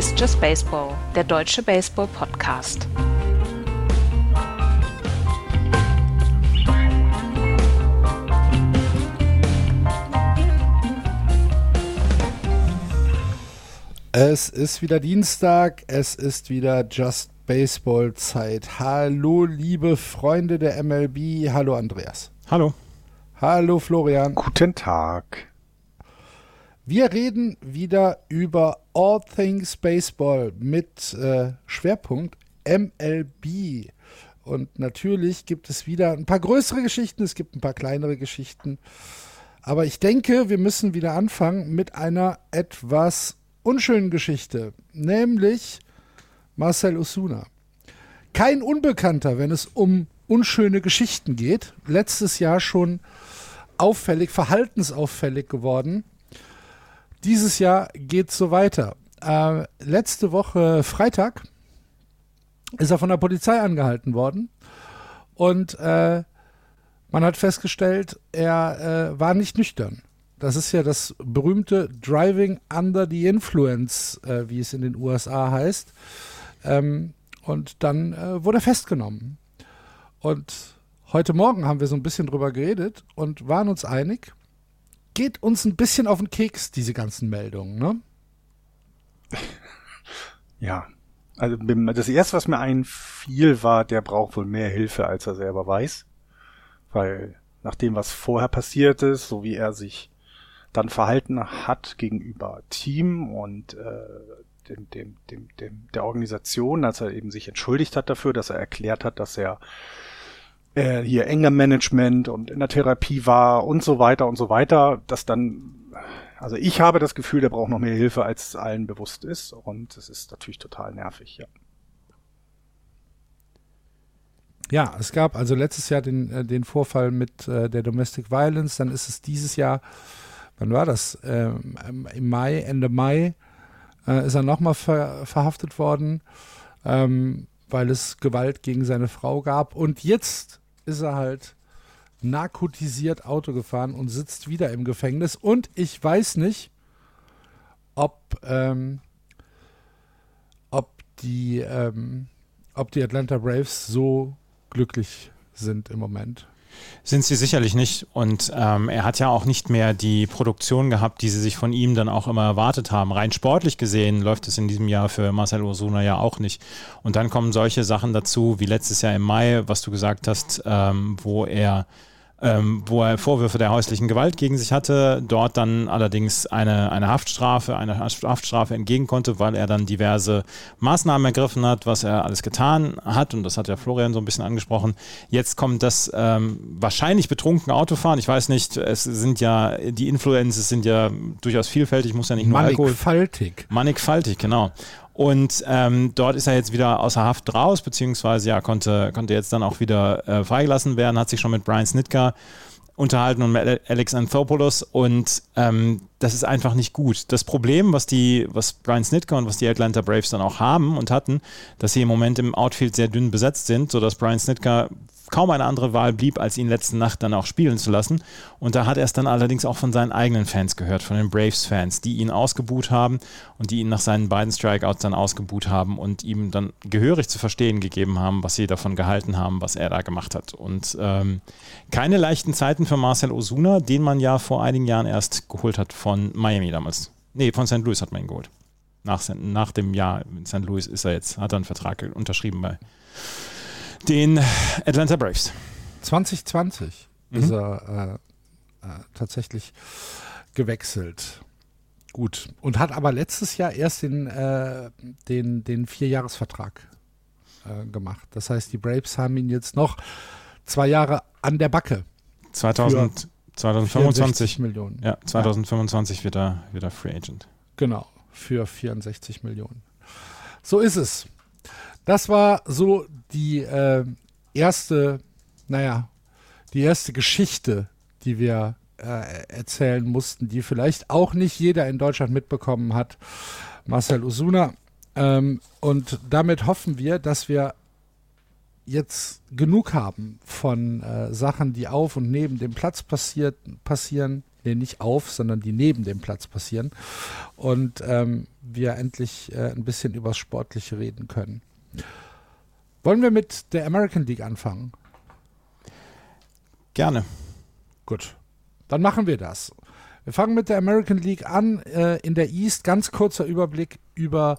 Ist Just Baseball, der deutsche Baseball-Podcast. Es ist wieder Dienstag, es ist wieder Just Baseball Zeit. Hallo, liebe Freunde der MLB. Hallo, Andreas. Hallo. Hallo, Florian. Guten Tag. Wir reden wieder über All Things Baseball mit äh, Schwerpunkt MLB. Und natürlich gibt es wieder ein paar größere Geschichten, es gibt ein paar kleinere Geschichten. Aber ich denke, wir müssen wieder anfangen mit einer etwas unschönen Geschichte, nämlich Marcel Osuna. Kein Unbekannter, wenn es um unschöne Geschichten geht. Letztes Jahr schon auffällig, verhaltensauffällig geworden. Dieses Jahr geht es so weiter. Äh, letzte Woche Freitag ist er von der Polizei angehalten worden und äh, man hat festgestellt, er äh, war nicht nüchtern. Das ist ja das berühmte Driving Under the Influence, äh, wie es in den USA heißt. Ähm, und dann äh, wurde er festgenommen. Und heute Morgen haben wir so ein bisschen drüber geredet und waren uns einig, geht uns ein bisschen auf den Keks, diese ganzen Meldungen, ne? Ja. Also das erste, was mir einfiel, war, der braucht wohl mehr Hilfe, als er selber weiß. Weil nach dem, was vorher passiert ist, so wie er sich dann verhalten hat gegenüber Team und äh, dem, dem, dem, dem, der Organisation, als er eben sich entschuldigt hat dafür, dass er erklärt hat, dass er äh, hier enger Management und in der Therapie war und so weiter und so weiter, dass dann, also ich habe das Gefühl, der braucht noch mehr Hilfe, als allen bewusst ist und es ist natürlich total nervig, ja. Ja, es gab also letztes Jahr den, äh, den Vorfall mit äh, der Domestic Violence, dann ist es dieses Jahr wann war das? Ähm, Im Mai, Ende Mai äh, ist er nochmal ver verhaftet worden, ähm, weil es Gewalt gegen seine Frau gab. Und jetzt ist er halt narkotisiert Auto gefahren und sitzt wieder im Gefängnis. Und ich weiß nicht, ob, ähm, ob, die, ähm, ob die Atlanta Braves so glücklich sind im Moment. Sind sie sicherlich nicht. Und ähm, er hat ja auch nicht mehr die Produktion gehabt, die sie sich von ihm dann auch immer erwartet haben. Rein sportlich gesehen läuft es in diesem Jahr für Marcel Osuna ja auch nicht. Und dann kommen solche Sachen dazu, wie letztes Jahr im Mai, was du gesagt hast, ähm, wo er ähm, wo er Vorwürfe der häuslichen Gewalt gegen sich hatte, dort dann allerdings eine, eine Haftstrafe, eine Haftstrafe entgegen konnte, weil er dann diverse Maßnahmen ergriffen hat, was er alles getan hat und das hat ja Florian so ein bisschen angesprochen. Jetzt kommt das ähm, wahrscheinlich betrunken Autofahren. Ich weiß nicht, es sind ja, die Influences sind ja durchaus vielfältig, muss ja nicht nur Alkohol. Mannigfaltig. Mannigfaltig, genau. Und ähm, dort ist er jetzt wieder außer Haft raus, beziehungsweise ja, konnte, konnte jetzt dann auch wieder äh, freigelassen werden, hat sich schon mit Brian Snitka unterhalten und mit Alex Anthopoulos. Und ähm, das ist einfach nicht gut. Das Problem, was die, was Brian Snitka und was die Atlanta Braves dann auch haben und hatten, dass sie im Moment im Outfield sehr dünn besetzt sind, sodass Brian Snitka kaum eine andere Wahl blieb, als ihn letzte Nacht dann auch spielen zu lassen. Und da hat er es dann allerdings auch von seinen eigenen Fans gehört, von den Braves-Fans, die ihn ausgebuht haben und die ihn nach seinen beiden Strikeouts dann ausgebuht haben und ihm dann gehörig zu verstehen gegeben haben, was sie davon gehalten haben, was er da gemacht hat. Und ähm, keine leichten Zeiten für Marcel Osuna, den man ja vor einigen Jahren erst geholt hat von Miami damals. Nee, von St. Louis hat man ihn geholt. Nach, nach dem Jahr in St. Louis ist er jetzt, hat er einen Vertrag unterschrieben bei den Atlanta Braves. 2020 mhm. ist er äh, äh, tatsächlich gewechselt. Gut. Und hat aber letztes Jahr erst den, äh, den, den Vierjahresvertrag äh, gemacht. Das heißt, die Braves haben ihn jetzt noch zwei Jahre an der Backe. 2000, 2025 Millionen. Ja, 2025 ja. Wird, er, wird er Free Agent. Genau, für 64 Millionen. So ist es. Das war so die äh, erste, naja, die erste Geschichte, die wir äh, erzählen mussten, die vielleicht auch nicht jeder in Deutschland mitbekommen hat. Marcel Osuna. Ähm, und damit hoffen wir, dass wir jetzt genug haben von äh, Sachen, die auf und neben dem Platz passiert, passieren. nee, nicht auf, sondern die neben dem Platz passieren. Und ähm, wir endlich äh, ein bisschen übers Sportliche reden können. Wollen wir mit der American League anfangen? Gerne. Gut, dann machen wir das. Wir fangen mit der American League an. Äh, in der East ganz kurzer Überblick über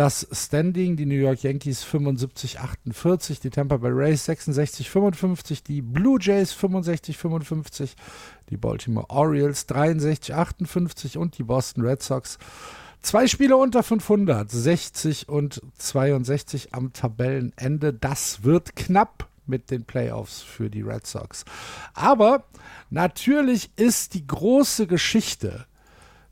das Standing. Die New York Yankees 75, 48, die Tampa Bay Rays 66, 55, die Blue Jays 65, 55, die Baltimore Orioles 63, 58 und die Boston Red Sox Zwei Spiele unter 500, 60 und 62 am Tabellenende. Das wird knapp mit den Playoffs für die Red Sox. Aber natürlich ist die große Geschichte,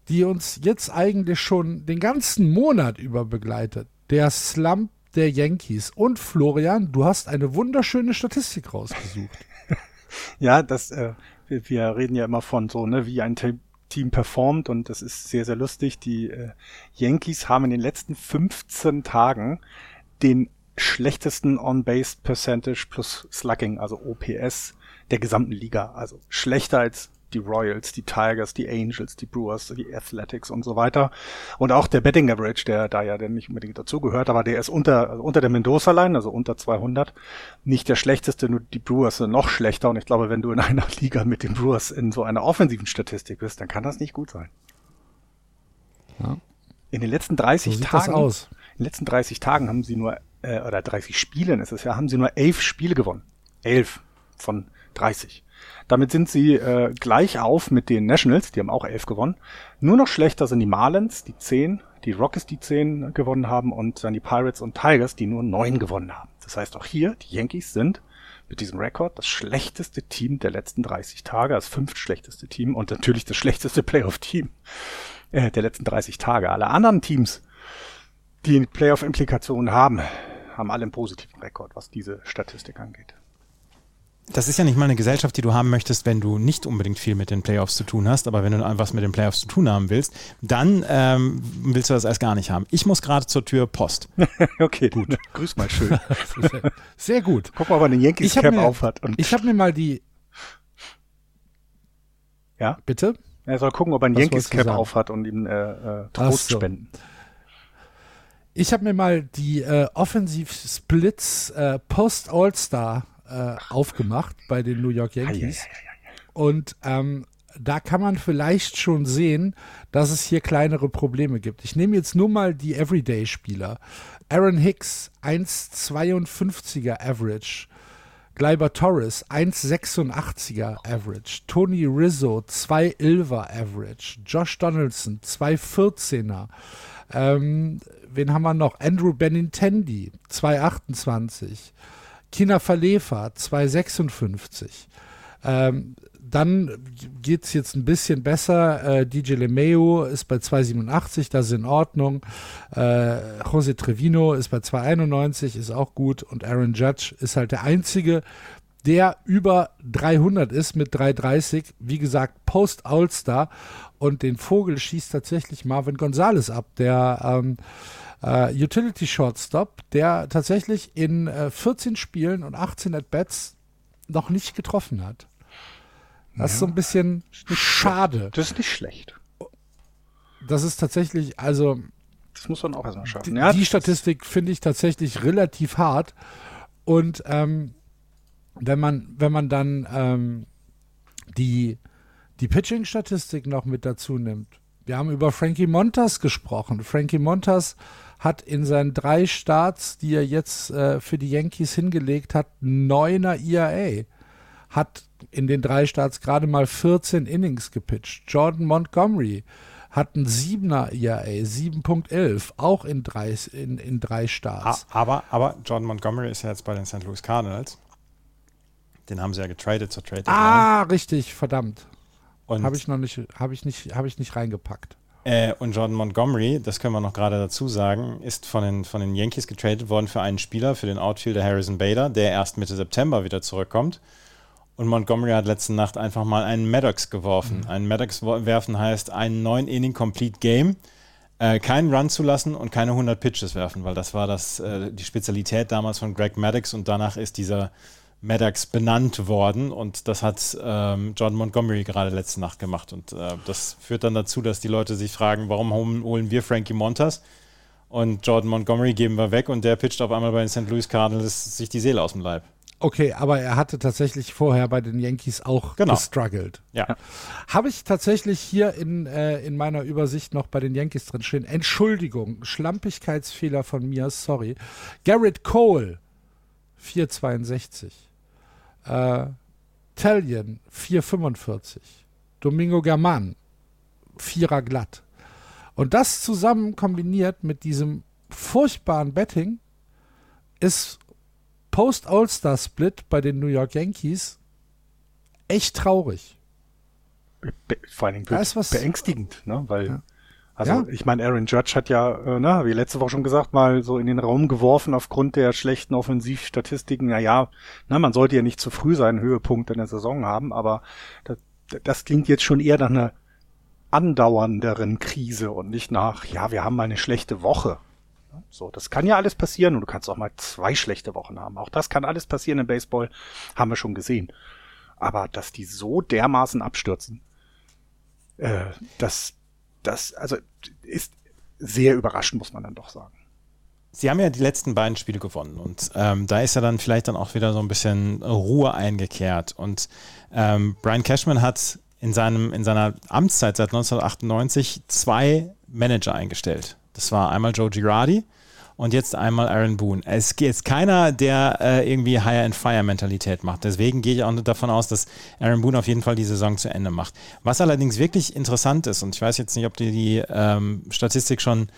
die uns jetzt eigentlich schon den ganzen Monat über begleitet, der Slump der Yankees. Und Florian, du hast eine wunderschöne Statistik rausgesucht. ja, das, äh, wir, wir, reden ja immer von so, ne, wie ein Team performt und das ist sehr, sehr lustig. Die äh, Yankees haben in den letzten 15 Tagen den schlechtesten On-Base Percentage plus Slugging, also OPS der gesamten Liga. Also schlechter als die Royals, die Tigers, die Angels, die Brewers, die Athletics und so weiter. Und auch der Betting Average, der da ja dann nicht unbedingt dazugehört, aber der ist unter, also unter der Mendoza-Line, also unter 200. Nicht der schlechteste, nur die Brewers sind noch schlechter. Und ich glaube, wenn du in einer Liga mit den Brewers in so einer offensiven Statistik bist, dann kann das nicht gut sein. Ja. In den letzten 30 so Tagen, in den letzten 30 Tagen haben sie nur, äh, oder 30 Spielen ist es ja, haben sie nur elf Spiele gewonnen. Elf von 30. Damit sind sie äh, gleich auf mit den Nationals, die haben auch elf gewonnen. Nur noch schlechter sind die Marlins, die zehn, die Rockies, die zehn gewonnen haben und dann die Pirates und Tigers, die nur neun gewonnen haben. Das heißt auch hier, die Yankees sind mit diesem Rekord das schlechteste Team der letzten 30 Tage, das fünftschlechteste Team und natürlich das schlechteste Playoff-Team äh, der letzten 30 Tage. Alle anderen Teams, die Playoff-Implikationen haben, haben alle einen positiven Rekord, was diese Statistik angeht das ist ja nicht mal eine Gesellschaft, die du haben möchtest, wenn du nicht unbedingt viel mit den Playoffs zu tun hast, aber wenn du was mit den Playoffs zu tun haben willst, dann ähm, willst du das erst gar nicht haben. Ich muss gerade zur Tür Post. okay, gut. Grüß mal schön. Sehr gut. Guck mal, ob er den Yankees Cap mir, auf hat. ich habe mir mal die. Ja? Bitte? Er soll gucken, ob er einen Yankees Cap auf hat und ihm äh, äh, Trost so. spenden. Ich habe mir mal die äh, Offensiv-Splits äh, Post-All-Star äh, aufgemacht bei den New York Yankees. Und ähm, da kann man vielleicht schon sehen, dass es hier kleinere Probleme gibt. Ich nehme jetzt nur mal die Everyday-Spieler. Aaron Hicks, 1,52er Average. Gleiber Torres, 1,86er Average. Tony Rizzo, 2,11er Average. Josh Donaldson, 2,14er. Ähm, wen haben wir noch? Andrew Benintendi, 2,28. Kina Falefa 256. Ähm, dann geht es jetzt ein bisschen besser. Äh, DJ LeMeo ist bei 287, das ist in Ordnung. Äh, Jose Trevino ist bei 291, ist auch gut. Und Aaron Judge ist halt der Einzige, der über 300 ist mit 330. Wie gesagt, Post All-Star. Und den Vogel schießt tatsächlich Marvin Gonzalez ab, der ähm, äh, Utility Shortstop, der tatsächlich in äh, 14 Spielen und 18 At-Bats noch nicht getroffen hat. Das ja. ist so ein bisschen schade. Das ist nicht schlecht. Das ist tatsächlich, also. Das muss man auch erstmal schaffen. Die, ja, die Statistik finde ich tatsächlich relativ hart. Und ähm, wenn man, wenn man dann ähm, die, die Pitching-Statistik noch mit dazu nimmt, wir haben über Frankie Montas gesprochen. Frankie Montas hat in seinen drei Starts, die er jetzt äh, für die Yankees hingelegt hat, neuner ERA. Hat in den drei Starts gerade mal 14 Innings gepitcht. Jordan Montgomery hat einen 7er ERA, 7.11, auch in drei, in, in drei Starts. Aber, aber Jordan Montgomery ist ja jetzt bei den St. Louis Cardinals. Den haben sie ja getradet zur Trade. Ah, richtig, verdammt. Habe ich noch nicht, habe ich nicht, habe ich nicht reingepackt. Äh, und Jordan Montgomery, das können wir noch gerade dazu sagen, ist von den, von den Yankees getradet worden für einen Spieler, für den Outfielder Harrison Bader, der erst Mitte September wieder zurückkommt. Und Montgomery hat letzte Nacht einfach mal einen Maddox geworfen. Mhm. Einen Maddox werfen heißt ein 9 Inning Complete Game. Äh, keinen Run zulassen und keine 100 Pitches werfen, weil das war das, äh, die Spezialität damals von Greg Maddox und danach ist dieser Maddox benannt worden und das hat ähm, John Montgomery gerade letzte Nacht gemacht und äh, das führt dann dazu, dass die Leute sich fragen, warum holen wir Frankie Montas und Jordan Montgomery geben wir weg und der pitcht auf einmal bei den St. Louis Cardinals sich die Seele aus dem Leib. Okay, aber er hatte tatsächlich vorher bei den Yankees auch genau. gestruggelt. Ja. Habe ich tatsächlich hier in, äh, in meiner Übersicht noch bei den Yankees drin stehen. Entschuldigung, Schlampigkeitsfehler von mir, sorry. Garrett Cole, 462. Äh, Talion, 445. Domingo German, Vierer glatt. Und das zusammen kombiniert mit diesem furchtbaren Betting ist Post-All-Star-Split bei den New York Yankees echt traurig. Be vor allen Dingen be was, beängstigend, ne? weil Ja. Also Ja. ich meine, Aaron Judge hat ja, äh, ne, wie letzte Woche schon gesagt, mal so in den Raum geworfen aufgrund der schlechten Offensivstatistiken. Naja, na, man sollte ja nicht zu früh seinen Höhepunkt in der Saison haben, aber das, das klingt jetzt schon eher nach einer andauernderen Krise und nicht nach, ja, wir haben mal eine schlechte Woche. So, das kann ja alles passieren und du kannst auch mal zwei schlechte Wochen haben. Auch das kann alles passieren im Baseball, haben wir schon gesehen. Aber dass die so dermaßen abstürzen, äh, das, das, also ist sehr überraschend, muss man dann doch sagen. Sie haben ja die letzten beiden Spiele gewonnen und ähm, da ist ja dann vielleicht dann auch wieder so ein bisschen Ruhe eingekehrt. Und ähm, Brian Cashman hat in, seinem, in seiner Amtszeit seit 1998 zwei Manager eingestellt. Das war einmal Joe Girardi und jetzt einmal Aaron Boone. Es ist keiner, der äh, irgendwie Hire-and-Fire-Mentalität macht. Deswegen gehe ich auch davon aus, dass Aaron Boone auf jeden Fall die Saison zu Ende macht. Was allerdings wirklich interessant ist, und ich weiß jetzt nicht, ob die die ähm, Statistik schon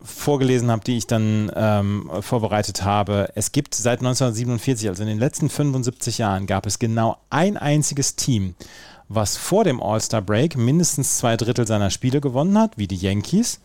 vorgelesen habe, die ich dann ähm, vorbereitet habe. Es gibt seit 1947, also in den letzten 75 Jahren, gab es genau ein einziges Team, was vor dem All-Star-Break mindestens zwei Drittel seiner Spiele gewonnen hat, wie die Yankees,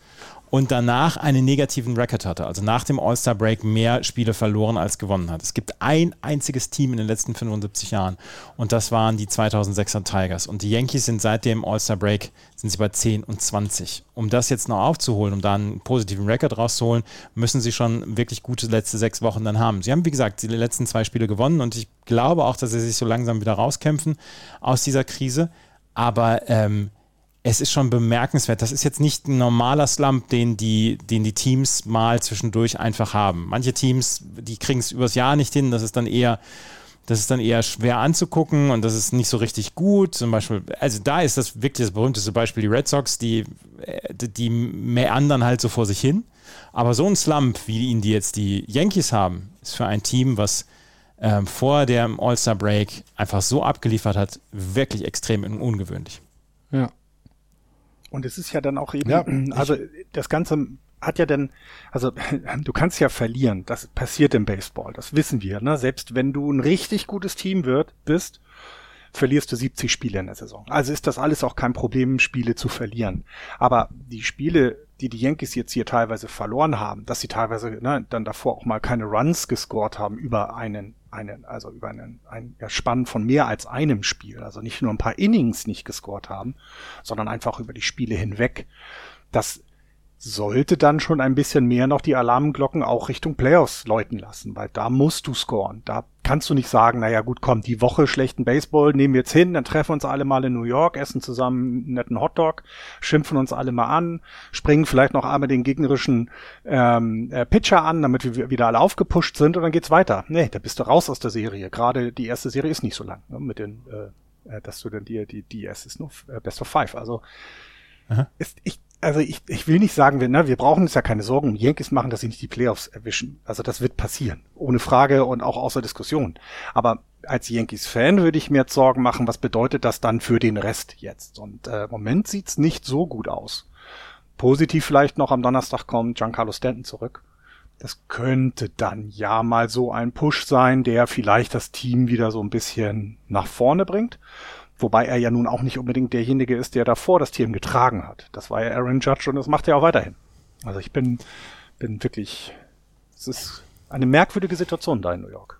und danach einen negativen Record hatte, also nach dem All-Star-Break mehr Spiele verloren als gewonnen hat. Es gibt ein einziges Team in den letzten 75 Jahren und das waren die 2006er Tigers. Und die Yankees sind seit dem All-Star-Break sind sie bei 10 und 20. Um das jetzt noch aufzuholen, um da einen positiven Record rauszuholen, müssen sie schon wirklich gute letzte sechs Wochen dann haben. Sie haben, wie gesagt, die letzten zwei Spiele gewonnen und ich glaube auch, dass sie sich so langsam wieder rauskämpfen aus dieser Krise. Aber ähm, es ist schon bemerkenswert. Das ist jetzt nicht ein normaler Slump, den die, den die Teams mal zwischendurch einfach haben. Manche Teams, die kriegen es übers Jahr nicht hin. Das ist dann eher, das ist dann eher schwer anzugucken und das ist nicht so richtig gut. Zum Beispiel, also da ist das wirklich das berühmteste Beispiel die Red Sox, die, die meandern halt so vor sich hin. Aber so ein Slump, wie ihn die jetzt die Yankees haben, ist für ein Team, was ähm, vor dem All-Star-Break einfach so abgeliefert hat, wirklich extrem ungewöhnlich. Ja. Und es ist ja dann auch eben, Ja, also das Ganze hat ja dann, also du kannst ja verlieren, das passiert im Baseball, das wissen wir. Ne? Selbst wenn du ein richtig gutes Team wird, bist, verlierst du 70 Spiele in der Saison. Also ist das alles auch kein Problem, Spiele zu verlieren. Aber die Spiele, die die Yankees jetzt hier teilweise verloren haben, dass sie teilweise ne, dann davor auch mal keine Runs gescored haben über einen, einen also über einen, ein Spann von mehr als einem Spiel, also nicht nur ein paar Innings nicht gescored haben, sondern einfach über die Spiele hinweg. Das sollte dann schon ein bisschen mehr noch die Alarmglocken auch Richtung Playoffs läuten lassen, weil da musst du scoren. Da kannst du nicht sagen, naja gut, komm, die Woche schlechten Baseball nehmen wir jetzt hin, dann treffen uns alle mal in New York, essen zusammen einen netten Hotdog, schimpfen uns alle mal an, springen vielleicht noch einmal den gegnerischen ähm, äh, Pitcher an, damit wir wieder alle aufgepusht sind und dann geht's weiter. Nee, da bist du raus aus der Serie. Gerade die erste Serie ist nicht so lang, ne, mit den, äh, dass du dann die, die, die es ist nur äh, Best of Five. Also ist, ich, also ich, ich will nicht sagen, wir, ne, wir brauchen uns ja keine Sorgen Yankees machen, dass sie nicht die Playoffs erwischen. Also das wird passieren. Ohne Frage und auch außer Diskussion. Aber als Yankees-Fan würde ich mir jetzt Sorgen machen, was bedeutet das dann für den Rest jetzt? Und äh, im Moment sieht's nicht so gut aus. Positiv vielleicht noch am Donnerstag kommt Giancarlo Stanton zurück. Das könnte dann ja mal so ein Push sein, der vielleicht das Team wieder so ein bisschen nach vorne bringt. Wobei er ja nun auch nicht unbedingt derjenige ist, der davor das Team getragen hat. Das war ja Aaron Judge und das macht er auch weiterhin. Also ich bin, bin wirklich, es ist eine merkwürdige Situation da in New York.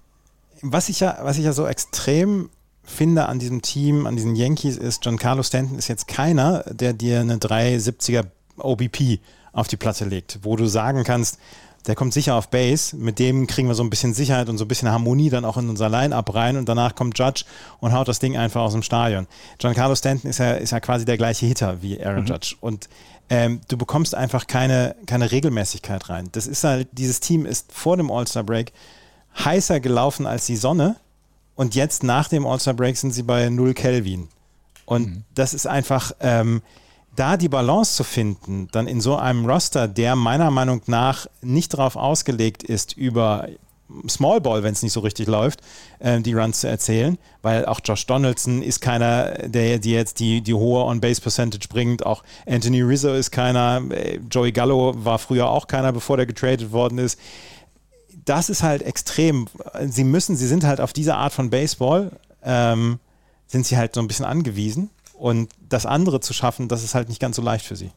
Was ich ja, was ich ja so extrem finde an diesem Team, an diesen Yankees, ist, Giancarlo Stanton ist jetzt keiner, der dir eine 370er OBP auf die Platte legt, wo du sagen kannst, der kommt sicher auf Base, mit dem kriegen wir so ein bisschen Sicherheit und so ein bisschen Harmonie dann auch in unser Line-Up rein und danach kommt Judge und haut das Ding einfach aus dem Stadion. Giancarlo Stanton ist ja, ist ja quasi der gleiche Hitter wie Aaron mhm. Judge und ähm, du bekommst einfach keine, keine Regelmäßigkeit rein. Das ist halt, dieses Team ist vor dem All-Star-Break heißer gelaufen als die Sonne und jetzt nach dem All-Star-Break sind sie bei 0 Kelvin. Und mhm. das ist einfach, ähm, da die Balance zu finden, dann in so einem Roster, der meiner Meinung nach nicht darauf ausgelegt ist, über Small Ball, wenn es nicht so richtig läuft, äh, die Runs zu erzählen, weil auch Josh Donaldson ist keiner, der, der jetzt die, die hohe On-Base-Percentage bringt. Auch Anthony Rizzo ist keiner. Äh, Joey Gallo war früher auch keiner, bevor der getradet worden ist. Das ist halt extrem. Sie müssen, sie sind halt auf diese Art von Baseball, ähm, sind sie halt so ein bisschen angewiesen. Und das andere zu schaffen, das ist halt nicht ganz so leicht für sie.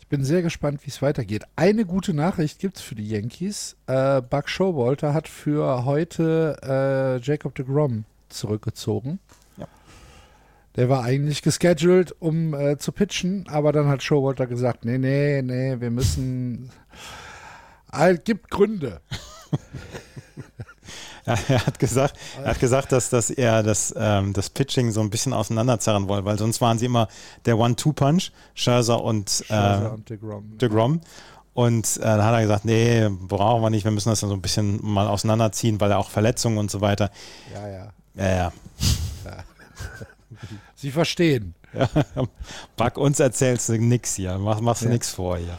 Ich bin sehr gespannt, wie es weitergeht. Eine gute Nachricht gibt es für die Yankees. Äh, Buck Showalter hat für heute äh, Jacob de Grom zurückgezogen. Ja. Der war eigentlich gescheduled, um äh, zu pitchen, aber dann hat Showalter gesagt, nee, nee, nee, wir müssen... Es gibt Gründe. Er hat gesagt, er hat gesagt, dass, dass er das, ähm, das Pitching so ein bisschen auseinanderzerren wollte, weil sonst waren sie immer der One-Two-Punch, Scherzer und, äh, Scherzer und DeGrom. DeGrom. Und äh, dann hat er gesagt, nee, brauchen wir nicht, wir müssen das dann so ein bisschen mal auseinanderziehen, weil er auch Verletzungen und so weiter. Ja, ja. Ja, ja. ja. Sie verstehen. Ja, Back uns erzählst du nichts hier, mach, machst du ja. nichts vor hier.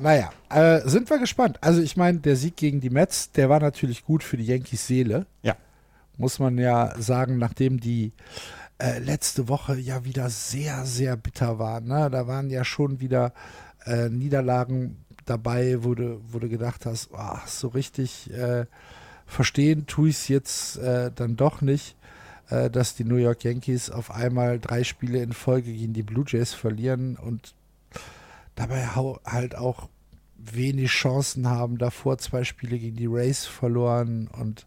Naja, äh, sind wir gespannt. Also ich meine, der Sieg gegen die Mets, der war natürlich gut für die Yankees Seele. Ja. Muss man ja sagen, nachdem die äh, letzte Woche ja wieder sehr, sehr bitter war. Ne? Da waren ja schon wieder äh, Niederlagen dabei, wo du, wo du gedacht hast, oh, so richtig äh, verstehen tue ich es jetzt äh, dann doch nicht, äh, dass die New York Yankees auf einmal drei Spiele in Folge gegen die Blue Jays verlieren und dabei halt auch wenig Chancen haben. Davor zwei Spiele gegen die Rays verloren und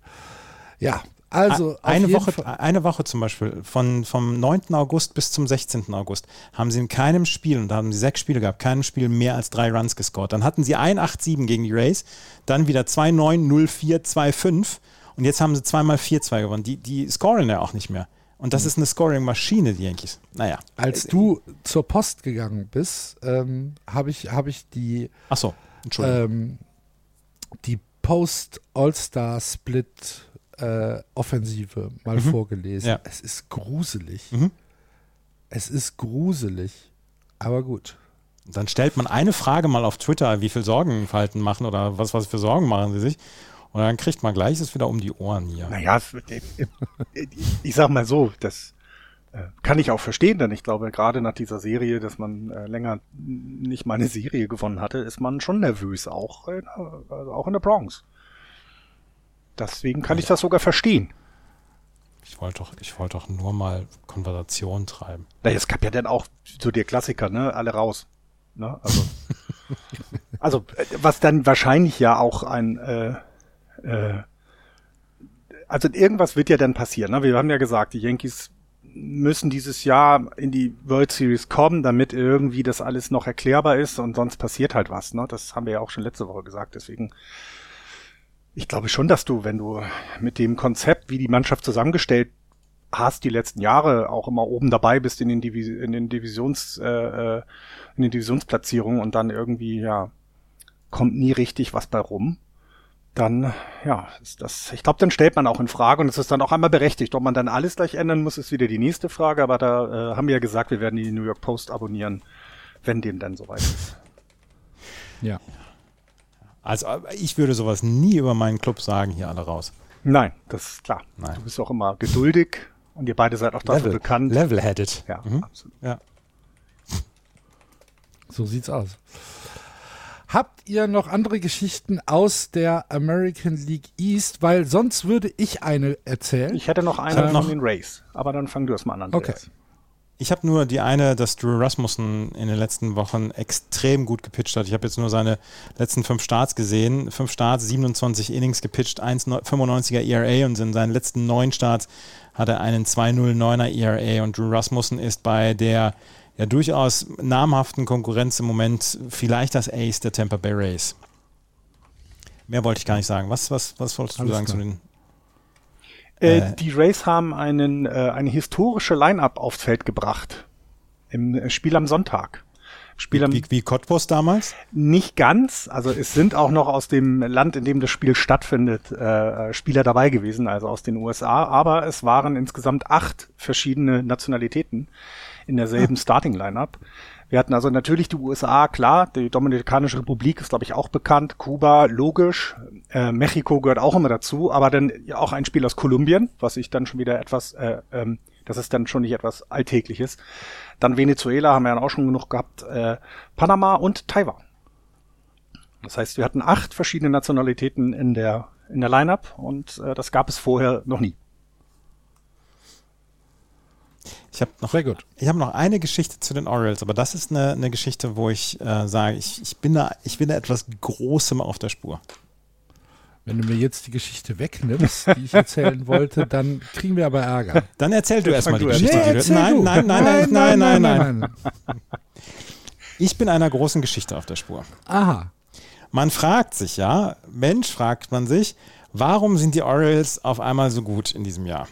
ja, also eine Woche, eine Woche zum Beispiel, von, vom 9. August bis zum 16. August, haben sie in keinem Spiel, und da haben sie sechs Spiele gehabt, keinem Spiel mehr als drei Runs gescored. Dann hatten sie 1-8-7 gegen die Rays, dann wieder 2-9, 0-4, 2-5 und jetzt haben sie zweimal 4-2 gewonnen. Die, die scoren ja auch nicht mehr. Und das mhm. ist eine Scoring-Maschine, die Yankees. Naja. Als du zur Post gegangen bist, ähm, habe ich, hab ich die, Ach so, ähm, die Post-All-Star-Split-Offensive äh, mal mhm. vorgelesen. Ja. Es ist gruselig. Mhm. Es ist gruselig. Aber gut. Dann stellt man eine Frage mal auf Twitter, wie viel Sorgenfalten machen oder was, was für Sorgen machen sie sich. Und dann kriegt man gleich es wieder um die Ohren hier. Naja, ich sag mal so, das äh, kann ich auch verstehen, denn ich glaube, gerade nach dieser Serie, dass man äh, länger nicht mal eine Serie gewonnen hatte, ist man schon nervös, auch in, also auch in der Bronx. Deswegen kann ich das sogar verstehen. Ich wollte doch, ich wollte doch nur mal Konversation treiben. Na, es gab ja dann auch so der Klassiker, ne? Alle raus. Ne? Also, also äh, was dann wahrscheinlich ja auch ein äh, äh, also irgendwas wird ja dann passieren. Ne? Wir haben ja gesagt, die Yankees müssen dieses Jahr in die World Series kommen, damit irgendwie das alles noch erklärbar ist und sonst passiert halt was. Ne? Das haben wir ja auch schon letzte Woche gesagt. Deswegen, ich glaube schon, dass du, wenn du mit dem Konzept, wie die Mannschaft zusammengestellt hast, die letzten Jahre auch immer oben dabei bist in den, Divis in den Divisions, äh, äh, in den Divisionsplatzierungen und dann irgendwie, ja, kommt nie richtig was bei rum dann, ja, ist das, ich glaube, dann stellt man auch in Frage und es ist dann auch einmal berechtigt. Ob man dann alles gleich ändern muss, ist wieder die nächste Frage, aber da äh, haben wir ja gesagt, wir werden die New York Post abonnieren, wenn dem dann soweit ist. Ja. Also ich würde sowas nie über meinen Club sagen, hier alle raus. Nein, das ist klar. Nein. Du bist auch immer geduldig und ihr beide seid auch dafür Level, bekannt. Level-headed. Ja, mhm. absolut. Ja. So sieht's aus. Habt ihr noch andere Geschichten aus der American League East? Weil sonst würde ich eine erzählen. Ich hätte noch eine ähm, von den Rays, aber dann fang du erst mal an, Andreas. Okay. Ich habe nur die eine, dass Drew Rasmussen in den letzten Wochen extrem gut gepitcht hat. Ich habe jetzt nur seine letzten fünf Starts gesehen. Fünf Starts, 27 Innings gepitcht, 1,95er ERA und in seinen letzten neun Starts hat er einen 2,09er ERA und Drew Rasmussen ist bei der ja durchaus namhaften Konkurrenz im Moment vielleicht das Ace der Tampa Bay Rays. Mehr wollte ich gar nicht sagen. Was, was, was wolltest du Alles sagen klar. zu den Äh, Äh. die Rays haben einen, äh, eine historische Line-Up aufs Feld gebracht. Im äh, Spiel am Sonntag. Spiel am, wie, wie Cottbus damals? nicht ganz, also es sind auch noch aus dem Land, in dem das Spiel stattfindet, äh, äh, Spieler dabei gewesen, also aus den USA, aber es waren insgesamt acht verschiedene Nationalitäten in derselben Starting-Line-Up. Wir hatten also natürlich die USA, klar, die Dominikanische Republik ist, glaube ich, auch bekannt, Kuba, logisch, äh, Mexiko gehört auch immer dazu, aber dann auch ein Spiel aus Kolumbien, was ich dann schon wieder etwas, äh, ähm, das ist dann schon nicht etwas Alltägliches. Dann Venezuela haben wir ja auch schon genug gehabt, äh, Panama und Taiwan. Das heißt, wir hatten acht verschiedene Nationalitäten in der, in der Line-Up und äh, das gab es vorher noch nie. Ich habe noch, Sehr gut. ich hab noch eine Geschichte zu den Orioles, aber das ist eine, eine Geschichte, wo ich äh, sage, ich, ich, bin da, ich bin da etwas Großem auf der Spur. Wenn du mir jetzt die Geschichte wegnimmst, die ich erzählen wollte, dann kriegen wir aber Ärger. Dann erzähl du erstmal die Geschichte. die du- erzähl nein, du. nein, nein, nein, nein, nein, nein, nein. Ich bin einer großen Geschichte auf der Spur. Aha. Man fragt sich ja, Mensch, fragt man sich, warum sind die Orioles auf einmal so gut in diesem Jahr?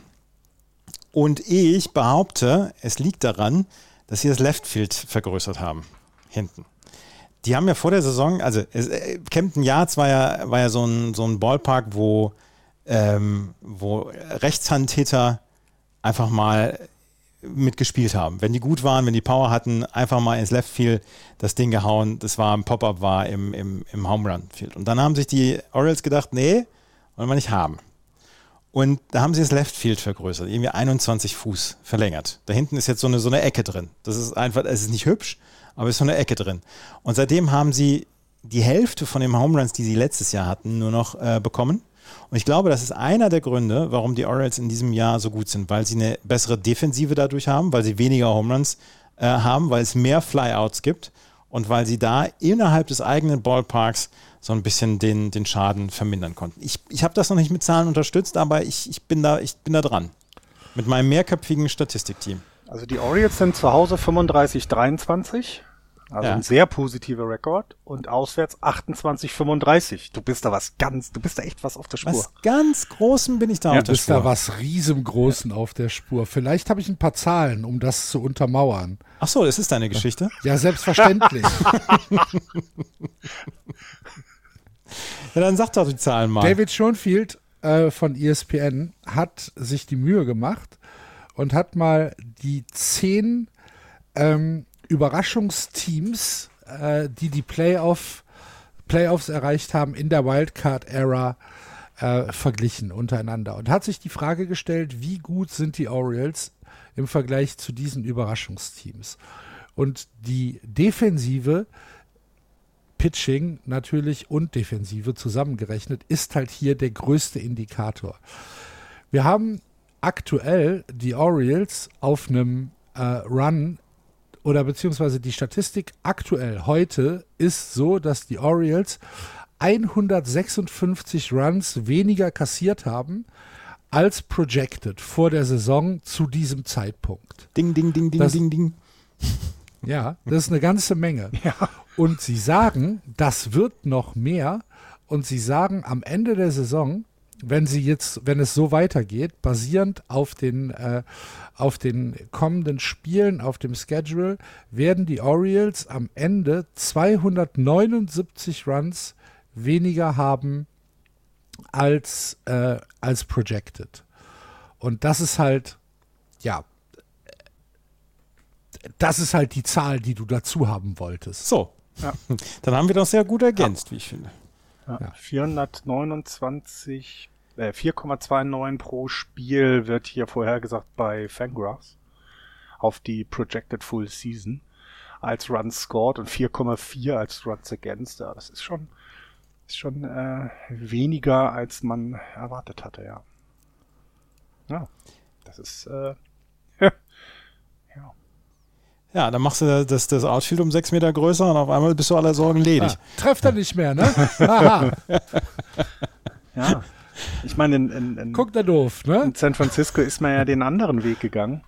Und ich behaupte, es liegt daran, dass sie das Left Field vergrößert haben. Hinten. Die haben ja vor der Saison, also äh, Camden Yards war ja, war ja so, ein, so ein Ballpark, wo, ähm, wo Rechtshandtäter einfach mal mitgespielt haben. Wenn die gut waren, wenn die Power hatten, einfach mal ins Left Field das Ding gehauen. Das war ein Pop-Up, war im, im, im Home Run Field. Und dann haben sich die Orioles gedacht, nee, wollen wir nicht haben. Und da haben sie das Left Field vergrößert, irgendwie 21 Fuß verlängert. Da hinten ist jetzt so eine, so eine Ecke drin. Das ist einfach, es ist nicht hübsch, aber es ist so eine Ecke drin. Und seitdem haben sie die Hälfte von den Home Runs, die sie letztes Jahr hatten, nur noch äh, bekommen. Und ich glaube, das ist einer der Gründe, warum die Orioles in diesem Jahr so gut sind, weil sie eine bessere Defensive dadurch haben, weil sie weniger Home Runs äh, haben, weil es mehr Flyouts gibt und weil sie da innerhalb des eigenen Ballparks so ein bisschen den, den Schaden vermindern konnten. Ich, ich habe das noch nicht mit Zahlen unterstützt, aber ich, ich, bin da, ich bin da dran. Mit meinem mehrköpfigen Statistikteam. Also die Orioles sind zu Hause 35-23, also Ja. ein sehr positiver Rekord und auswärts 28-35. Du bist da was ganz, du bist da echt was auf der Spur. Was ganz Großem bin ich da Ja, auf der Ist da Spur. was riesengroßen auf der Spur? Vielleicht habe ich ein paar Zahlen, um das zu untermauern. Ach so, das ist deine Geschichte. Ja, selbstverständlich. Ja, dann sag doch die Zahlen mal. David Schoenfield äh, von ESPN hat sich die Mühe gemacht und hat mal die zehn ähm, Überraschungsteams, äh, die die Playoff, Playoffs erreicht haben in der Wildcard-Ära, äh, verglichen untereinander und hat sich die Frage gestellt, wie gut sind die Orioles im Vergleich zu diesen Überraschungsteams? Und die Defensive Pitching natürlich und Defensive zusammengerechnet, ist halt hier der größte Indikator. Wir haben aktuell die Orioles auf einem äh, Run oder beziehungsweise die Statistik aktuell heute ist so, dass die Orioles 156 Runs weniger kassiert haben als projected vor der Saison zu diesem Zeitpunkt. Ding, ding, ding, ding, Das- ding, ding. Ja, das ist eine ganze Menge. Und sie sagen, das wird noch mehr. Und sie sagen am Ende der Saison, wenn sie jetzt, wenn es so weitergeht, basierend auf den, äh, auf den kommenden Spielen, auf dem Schedule, werden die Orioles am Ende 279 Runs weniger haben als, äh, als projected. Und das ist halt, ja, das ist halt die Zahl, die du dazu haben wolltest. So. Ja. Dann haben wir das sehr gut ergänzt, wie ich finde. Ja, Ja. 429, äh, 4,29 pro Spiel wird hier vorhergesagt bei Fangraphs auf die Projected Full Season als Runs scored und 4,4 als Runs against. Ja, das ist schon, ist schon äh, weniger, als man erwartet hatte, ja. Ja, das ist äh, ja. Ja, dann machst du das, das Outfield um sechs Meter größer und auf einmal bist du aller Sorgen ledig. Ah, trefft er nicht mehr, ne? Haha, ja. Ich meine, in, in, in, guckt er doof, ne? in San Francisco ist man ja den anderen Weg gegangen.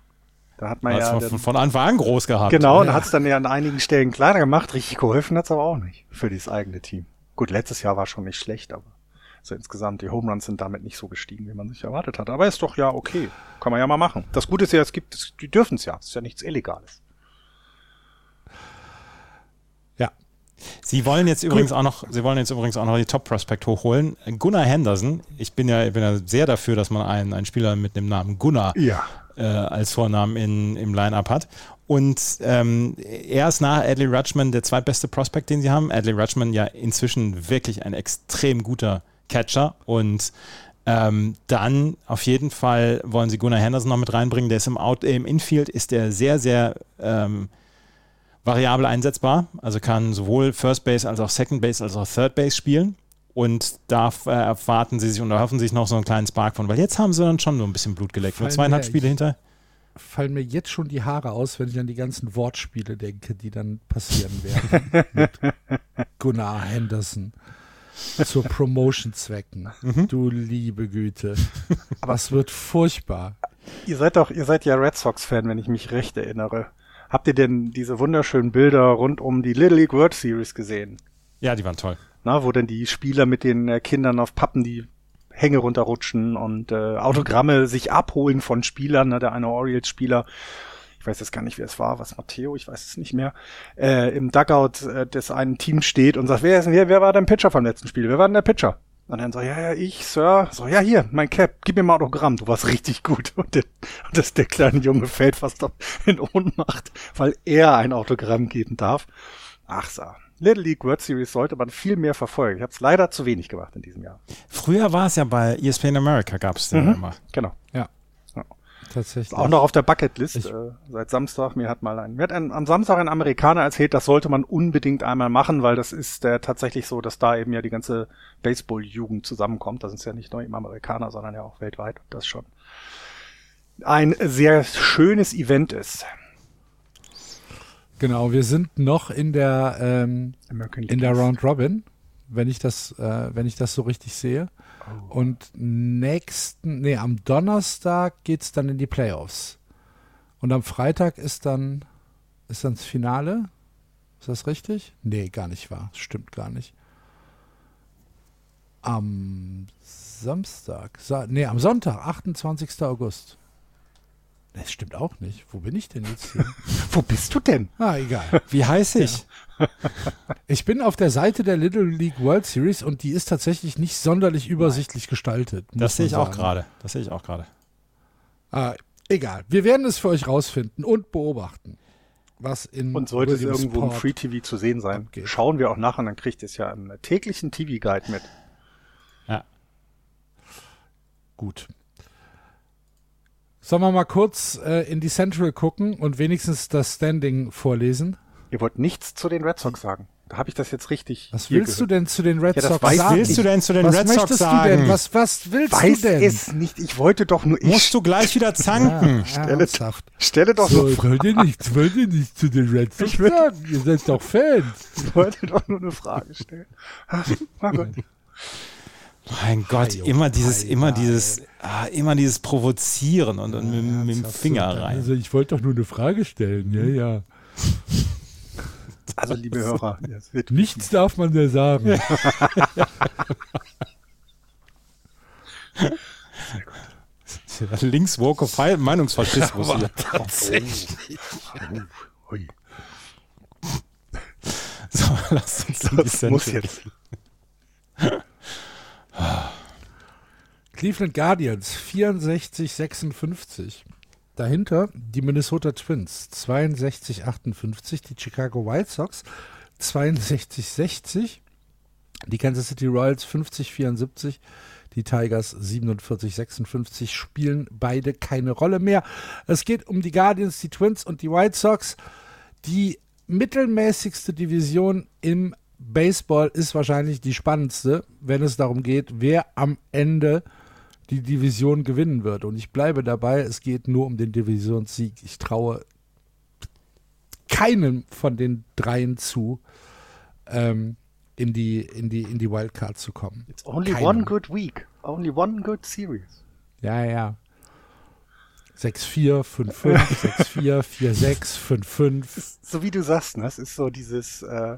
Da hat man ja von, von Anfang an groß gehabt. genau, und Ja. hat es dann ja an einigen Stellen kleiner gemacht. Richtig geholfen hat's aber auch nicht für das eigene Team. Gut, letztes Jahr war schon nicht schlecht, aber so insgesamt die Home Runs sind damit nicht so gestiegen, wie man sich erwartet hat. Aber ist doch ja okay, kann man ja mal machen. Das Gute ist ja, es gibt, es- die dürfen es ja, es ist ja nichts Illegales. Ja. Sie wollen jetzt übrigens auch noch, Sie wollen jetzt übrigens auch noch die Top Prospect hochholen. Gunnar Henderson. Ich bin ja, ich bin ja sehr dafür, dass man einen, einen Spieler mit dem Namen Gunnar Ja. äh, als Vornamen in, im Line-Up hat. Und ähm, er ist nach Adley Rutschman der zweitbeste Prospect, den sie haben. Adley Rutschman ja inzwischen wirklich ein extrem guter Catcher und ähm, dann auf jeden Fall wollen sie Gunnar Henderson noch mit reinbringen. Der ist im, Out, äh, im Infield ist der sehr, sehr ähm, variabel einsetzbar. Also kann sowohl First Base als auch Second Base als auch Third Base spielen. Und da äh, erwarten sie sich und erhoffen sich noch so einen kleinen Spark von, weil jetzt haben sie dann schon so ein bisschen Blut geleckt. Nur zweieinhalb mir- Spiele hinter. Fallen mir jetzt schon die Haare aus, wenn ich an die ganzen Wortspiele denke, die dann passieren werden. mit Gunnar Henderson. Zur Promotion-Zwecken. Mhm. Du liebe Güte. Aber es wird furchtbar. Ihr seid doch, ihr seid ja Red Sox-Fan, wenn ich mich recht erinnere. Habt ihr denn diese wunderschönen Bilder rund um die Little League World Series gesehen? Ja, die waren toll. Na, wo denn die Spieler mit den äh, Kindern auf Pappen die Hänge runterrutschen und äh, Autogramme sich abholen von Spielern. Ne? Der eine Orioles-Spieler, ich weiß jetzt gar nicht, wer es war, was Matteo, ich weiß es nicht mehr, äh, im Dugout äh, des einen Teams steht und sagt, wer ist denn hier, wer war denn Pitcher vom letzten Spiel? Wer war denn der Pitcher? Und dann so, ja, ja, ich, Sir. So, ja, hier, mein Cap, gib mir mal Autogramm, du warst richtig gut. Und, der, und das, der kleine Junge fällt fast in Ohnmacht, weil er ein Autogramm geben darf. Ach so. Little League World Series sollte man viel mehr verfolgen. Ich habe es leider zu wenig gemacht in diesem Jahr. Früher war es ja bei ESPN America, gab es den Mhm. immer. Genau. Ja. Tatsächlich. Auch noch auf der Bucketlist Ich- äh, seit Samstag. Mir hat mal ein, mir hat ein, am Samstag ein Amerikaner erzählt, das sollte man unbedingt einmal machen, weil das ist äh, tatsächlich so, dass da eben ja die ganze Baseball-Jugend zusammenkommt. Das ist ja nicht nur im Amerikaner, sondern ja auch weltweit. Und das schon ein sehr schönes Event ist. Genau, wir sind noch in der ähm, in der Round Robin, wenn ich das, äh, wenn ich das so richtig sehe. Und nächsten, nee, am Donnerstag geht's dann in die Playoffs. Und am Freitag ist dann, ist dann das Finale. Ist das richtig? Nee, gar nicht wahr. Stimmt gar nicht. Am Samstag, Sa nee, am Sonntag, 28. August. Das stimmt auch nicht. Wo bin ich denn jetzt hier? Wo bist du denn? ah, egal. Wie heiß ich? Ich bin auf der Seite der Little League World Series und die ist tatsächlich nicht sonderlich übersichtlich gestaltet. muss Das sehe ich auch sagen. gerade. Das sehe ich auch gerade. Ah, egal. Wir werden es für euch rausfinden und beobachten, was in Und sollte es irgendwo im Free TV zu sehen sein, abgeht. schauen wir auch nach und dann kriegt ihr es ja im täglichen TV-Guide mit. Ja. Gut. Sollen wir mal kurz äh, in die Central gucken und wenigstens das Standing vorlesen? Ihr wollt nichts zu den Red Sox sagen. Da habe ich das jetzt richtig. Was willst du denn zu den Red Ja, Sox weiß sagen? ich Willst du denn zu den was Red Sox möchtest sagen? du denn? Was, was willst Weiß du denn? es nicht. Ich wollte doch nur. Ich Musst du gleich wieder zanken. Ja, Stelle, ernsthaft. stelle doch So, nur. wollt ihr nicht, wollt ihr nicht zu den Red Sox Ich sagen? Ihr seid doch Fans. Ich wollte doch nur eine Frage stellen. Ach, na gut. Mein Gott, Ei, oh, immer dieses, ei, immer ei. dieses, ah, immer dieses Provozieren und, und mit, mit dem Finger so, rein. Also ich wollte doch nur eine Frage stellen. Ja, ja. Also, liebe Hörer, es wird Nichts darf man da sagen. Links Walk of File, Meinungsfaschismus hier. Tatsächlich. Ui, So, lass uns das muss jetzt. Cleveland Guardians 64, 56. Dahinter die Minnesota Twins 62, 58. Die Chicago White Sox 62, 60. Die Kansas City Royals 50, 74. Die Tigers 47, 56 spielen beide keine Rolle mehr. Es geht um die Guardians, die Twins und die White Sox. Die mittelmäßigste Division im Baseball ist wahrscheinlich die spannendste, wenn es darum geht, wer am Ende die Division gewinnen wird. Und ich bleibe dabei, es geht nur um den Divisionssieg. Ich traue keinem von den dreien zu, ähm, in, die, in, die, in die Wildcard zu kommen. It's only Keinem. one good week. Only one good series. Ja, ja. 6-4, 5-5, 6-4, 4-6, 5-5. So wie du sagst, ne? es ist so dieses, äh,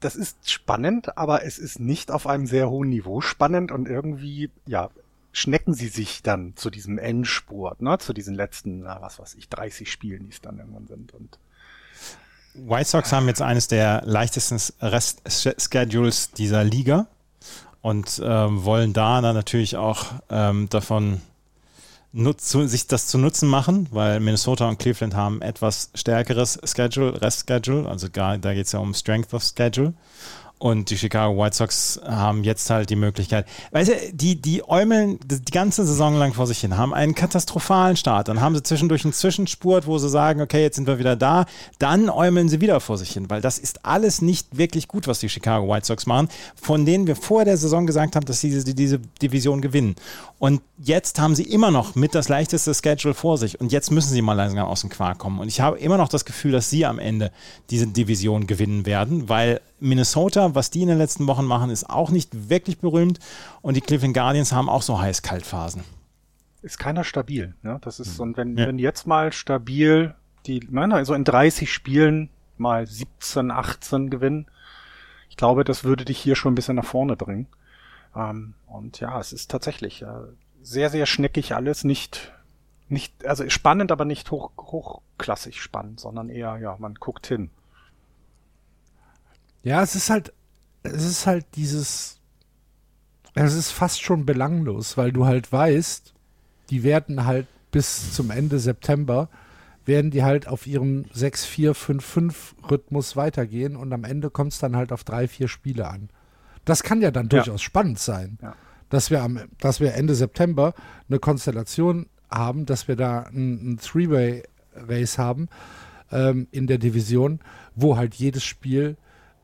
das ist spannend, aber es ist nicht auf einem sehr hohen Niveau spannend und irgendwie, ja, schnecken sie sich dann zu diesem Endspurt, ne? zu diesen letzten, na, was weiß ich, 30 Spielen, die es dann irgendwann sind. Und White Sox haben jetzt eines der leichtesten Rest-Schedules dieser Liga und ähm, wollen da dann natürlich auch ähm, davon nutz, sich das zu nutzen machen, weil Minnesota und Cleveland haben etwas stärkeres Schedule, Rest-Schedule, also gar, da geht es ja um Strength of Schedule. Und die Chicago White Sox haben jetzt halt die Möglichkeit. Weißt du, die, die äumeln die ganze Saison lang vor sich hin, haben einen katastrophalen Start. Dann haben sie zwischendurch einen Zwischenspurt, wo sie sagen, okay, jetzt sind wir wieder da. Dann äumeln sie wieder vor sich hin, weil das ist alles nicht wirklich gut, was die Chicago White Sox machen, von denen wir vor der Saison gesagt haben, dass sie diese, diese Division gewinnen. Und jetzt haben sie immer noch mit das leichteste Schedule vor sich. Und jetzt müssen sie mal langsam aus dem Quark kommen. Und ich habe immer noch das Gefühl, dass sie am Ende diese Division gewinnen werden, weil Minnesota, was die in den letzten Wochen machen, ist auch nicht wirklich berühmt. Und die Cleveland Guardians haben auch so heiß-kalt-Phasen. Ist keiner stabil. Ne? Das ist, und wenn, ja. wenn jetzt mal stabil die, also in 30 Spielen mal 17, 18 gewinnen, ich glaube, das würde dich hier schon ein bisschen nach vorne bringen. Ähm, und ja, es ist tatsächlich äh, sehr, sehr schneckig alles, nicht, nicht, also spannend, aber nicht hoch, hochklassig spannend, sondern eher, ja, man guckt hin. Ja, es ist halt, es ist halt dieses, es ist fast schon belanglos, weil du halt weißt, die werden halt bis zum Ende September, werden die halt auf ihrem 6-4-5-5 Rhythmus weitergehen und am Ende kommt es dann halt auf drei, vier Spiele an. Das kann ja dann durchaus ja. spannend sein, ja. dass, wir am, dass wir Ende September eine Konstellation haben, dass wir da ein, ein Three-Way-Race haben ähm, in der Division, wo halt jedes Spiel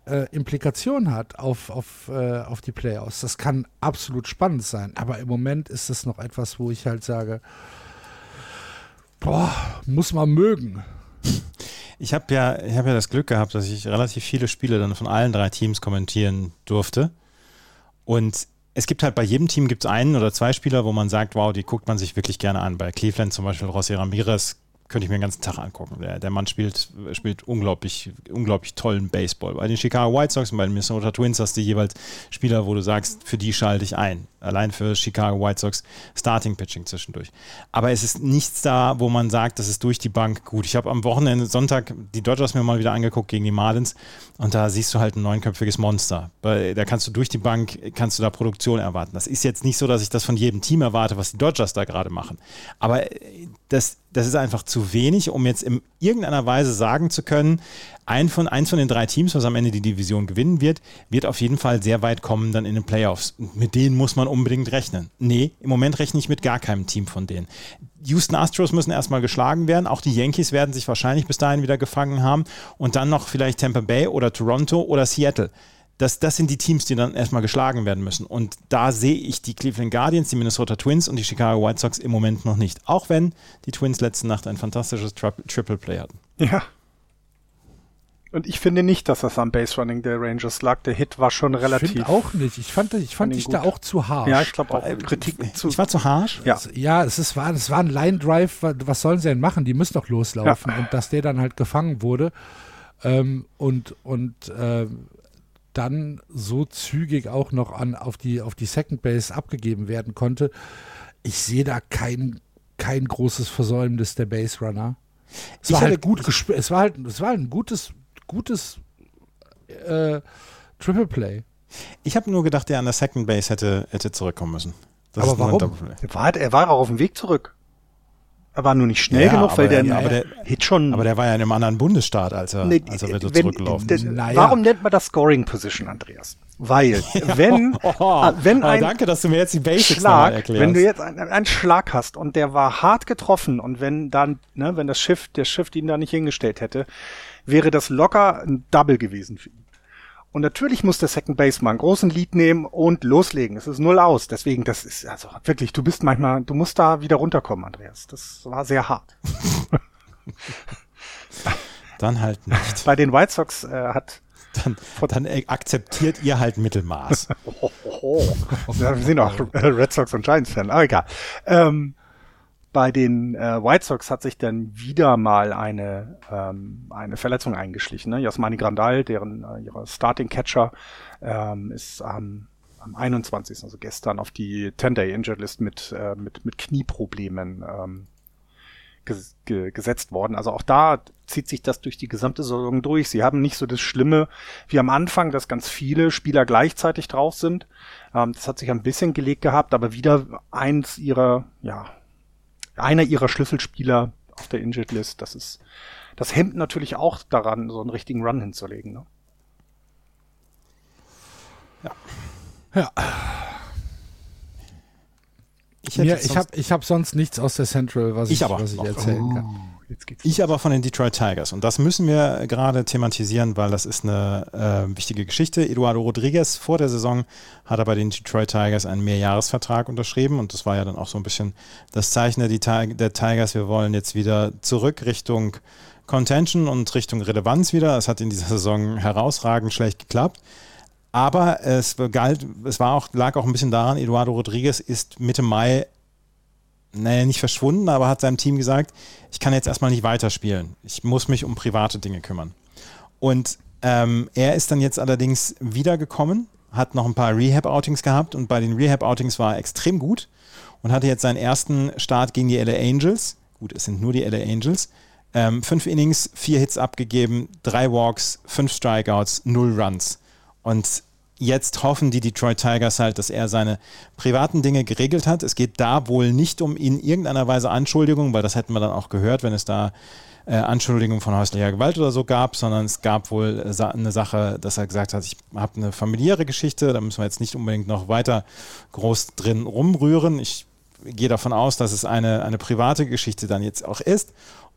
äh, Implikationen hat auf, auf, äh, auf die Playoffs. Das kann absolut spannend sein. Aber im Moment ist das noch etwas, wo ich halt sage, boah, muss man mögen. Ich habe ja, hab ja das Glück gehabt, dass ich relativ viele Spiele dann von allen drei Teams kommentieren durfte. Und es gibt halt bei jedem Team gibt es einen oder zwei Spieler, wo man sagt, wow, die guckt man sich wirklich gerne an. Bei Cleveland zum Beispiel Rossi Ramirez könnte ich mir den ganzen Tag angucken. Der, der Mann spielt, spielt unglaublich, unglaublich tollen Baseball. Bei den Chicago White Sox und bei den Minnesota Twins hast du jeweils Spieler, wo du sagst, für die schalte ich ein. Allein für Chicago White Sox Starting Pitching zwischendurch. Aber es ist nichts da, wo man sagt, das ist durch die Bank gut. Ich habe am Wochenende, Sonntag, die Dodgers mir mal wieder angeguckt gegen die Marlins und da siehst du halt ein neunköpfiges Monster. Da kannst du durch die Bank, kannst du da Produktion erwarten. Das ist jetzt nicht so, dass ich das von jedem Team erwarte, was die Dodgers da gerade machen. Aber das, das ist einfach zu wenig, um jetzt in irgendeiner Weise sagen zu können, ein von, eins von den drei Teams, was am Ende die Division gewinnen wird, wird auf jeden Fall sehr weit kommen dann in den Playoffs. Mit denen muss man unbedingt rechnen. Nee, im Moment rechne ich mit gar keinem Team von denen. Houston Astros müssen erstmal geschlagen werden. Auch die Yankees werden sich wahrscheinlich bis dahin wieder gefangen haben. Und dann noch vielleicht Tampa Bay oder Toronto oder Seattle. Das, das sind die Teams, die dann erstmal geschlagen werden müssen. Und da sehe ich die Cleveland Guardians, die Minnesota Twins und die Chicago White Sox im Moment noch nicht. Auch wenn die Twins letzte Nacht ein fantastisches Triple Play hatten. Ja, und ich finde nicht, dass das am Base Running der Rangers lag. Der Hit war schon relativ. Ich finde auch nicht. Ich fand, ich fand dich da auch zu harsh. Ja, ich glaube auch. Kritik zu. Ich war zu harsh? Ja. Ja, es ist, war, es war ein Line Drive. Was sollen sie denn machen? Die müssen doch loslaufen. Ja. Und dass der dann halt gefangen wurde ähm, und, und äh, dann so zügig auch noch an, auf die, auf die Second Base abgegeben werden konnte. Ich sehe da kein, kein großes Versäumnis der Base Runner. Es war, halt gut es war halt, es war ein gutes gutes äh, Triple Play. Ich habe nur gedacht, der an der Second Base hätte, hätte zurückkommen müssen. Das aber warum? Er war, er war auch auf dem Weg zurück. Er war nur nicht schnell ja, genug, weil der, ja, der, Hit schon. Aber der war ja in einem anderen Bundesstaat, als er, nee, als er wieder wenn, zurückgelaufen ist. Naja. Warum nennt man das Scoring Position, Andreas? Weil, wenn, oh, wenn ein. danke, dass du mir jetzt die Basics Schlag, erklärst. Wenn du jetzt einen, einen Schlag hast und der war hart getroffen und wenn dann, ne, wenn das Schiff, der Schiff ihn da nicht hingestellt hätte, wäre das locker ein Double gewesen für ihn. Und natürlich muss der Second Baseman einen großen Lead nehmen und loslegen. Es ist null aus. Deswegen, das ist, also wirklich, du bist manchmal, du musst da wieder runterkommen, Andreas. Das war sehr hart. Dann halt nicht. Bei den White Sox äh, hat dann, dann akzeptiert ihr halt Mittelmaß. ja, wir sind auch Red Sox und Giants-Fan, aber egal. Ähm, bei den äh, White Sox hat sich dann wieder mal eine, ähm, eine Verletzung eingeschlichen. Ne? Jasmani Grandal, deren äh, ihrer Starting Catcher, ähm, ist am, am 21., also gestern, auf die 10-Day Injured List mit, äh, mit, mit Knieproblemen ähm, ges ge gesetzt worden. Also auch da zieht sich das durch die gesamte Saison durch. Sie haben nicht so das Schlimme wie am Anfang, dass ganz viele Spieler gleichzeitig drauf sind. Ähm, das hat sich ein bisschen gelegt gehabt, aber wieder eins ihrer, ja, einer ihrer Schlüsselspieler auf der Injured List. Das ist, das hemmt natürlich auch daran, so einen richtigen Run hinzulegen. Ne? Ja. Ja. Ich, Mir, ich habe ich hab sonst nichts aus der Central, was ich, ich, aber. Was ich erzählen oh, kann. Ich aber von den Detroit Tigers. Und das müssen wir gerade thematisieren, weil das ist eine äh, wichtige Geschichte. Eduardo Rodriguez vor der Saison hat er bei den Detroit Tigers einen Mehrjahresvertrag unterschrieben. Und das war ja dann auch so ein bisschen das Zeichen der, der Tigers. Wir wollen jetzt wieder zurück Richtung Contention und Richtung Relevanz wieder. Es hat in dieser Saison herausragend schlecht geklappt. Aber es galt, es war auch, lag auch ein bisschen daran, Eduardo Rodriguez ist Mitte Mai, naja, nicht verschwunden, aber hat seinem Team gesagt, ich kann jetzt erstmal nicht weiterspielen. Ich muss mich um private Dinge kümmern. Und ähm, er ist dann jetzt allerdings wiedergekommen, hat noch ein paar Rehab-Outings gehabt und bei den Rehab-Outings war er extrem gut und hatte jetzt seinen ersten Start gegen die LA Angels. Gut, es sind nur die LA Angels. Ähm, fünf Innings, vier Hits abgegeben, drei Walks, fünf Strikeouts, null Runs. Und jetzt hoffen die Detroit Tigers halt, dass er seine privaten Dinge geregelt hat. Es geht da wohl nicht um in irgendeiner Weise Anschuldigungen, weil das hätten wir dann auch gehört, wenn es da äh, Anschuldigungen von häuslicher Gewalt oder so gab, sondern es gab wohl eine Sache, dass er gesagt hat, ich habe eine familiäre Geschichte, da müssen wir jetzt nicht unbedingt noch weiter groß drin rumrühren. Ich gehe davon aus, dass es eine, eine private Geschichte dann jetzt auch ist.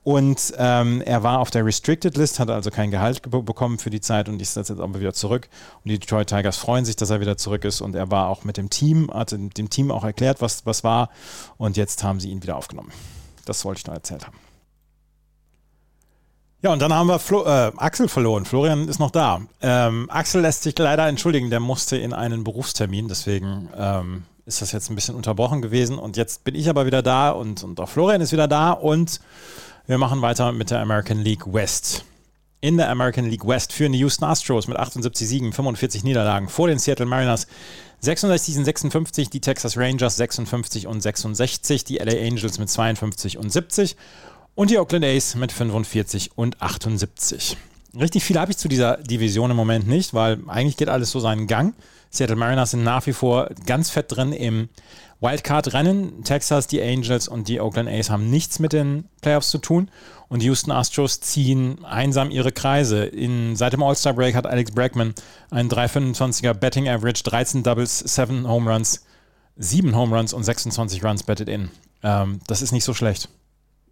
Und ähm, er war auf der Restricted List, hat also kein Gehalt bekommen für die Zeit und ist jetzt aber wieder zurück. Und die Detroit Tigers freuen sich, dass er wieder zurück ist. Und er war auch mit dem Team, hat dem Team auch erklärt, was, was war. Und jetzt haben sie ihn wieder aufgenommen. Das wollte ich noch erzählt haben. Ja, und dann haben wir Flo äh, Axel verloren. Florian ist noch da. Ähm, Axel lässt sich leider entschuldigen, der musste in einen Berufstermin, deswegen ähm, ist das jetzt ein bisschen unterbrochen gewesen. Und jetzt bin ich aber wieder da und, und auch Florian ist wieder da und wir machen weiter mit der American League West. In der American League West führen die Houston Astros mit 78 Siegen, 45 Niederlagen vor den Seattle Mariners 66 und 56, die Texas Rangers 56 und 66, die LA Angels mit 52 und 70 und die Oakland A's mit 45 und 78. Richtig viel habe ich zu dieser Division im Moment nicht, weil eigentlich geht alles so seinen Gang. Seattle Mariners sind nach wie vor ganz fett drin im Wildcard-Rennen. Texas, die Angels und die Oakland A's haben nichts mit den Playoffs zu tun. Und die Houston Astros ziehen einsam ihre Kreise. In, seit dem All-Star-Break hat Alex Bregman einen 3,25er Betting Average, 13 Doubles, 7 Home Runs, 7 Home Runs und 26 Runs betted in. Ähm, das ist nicht so schlecht.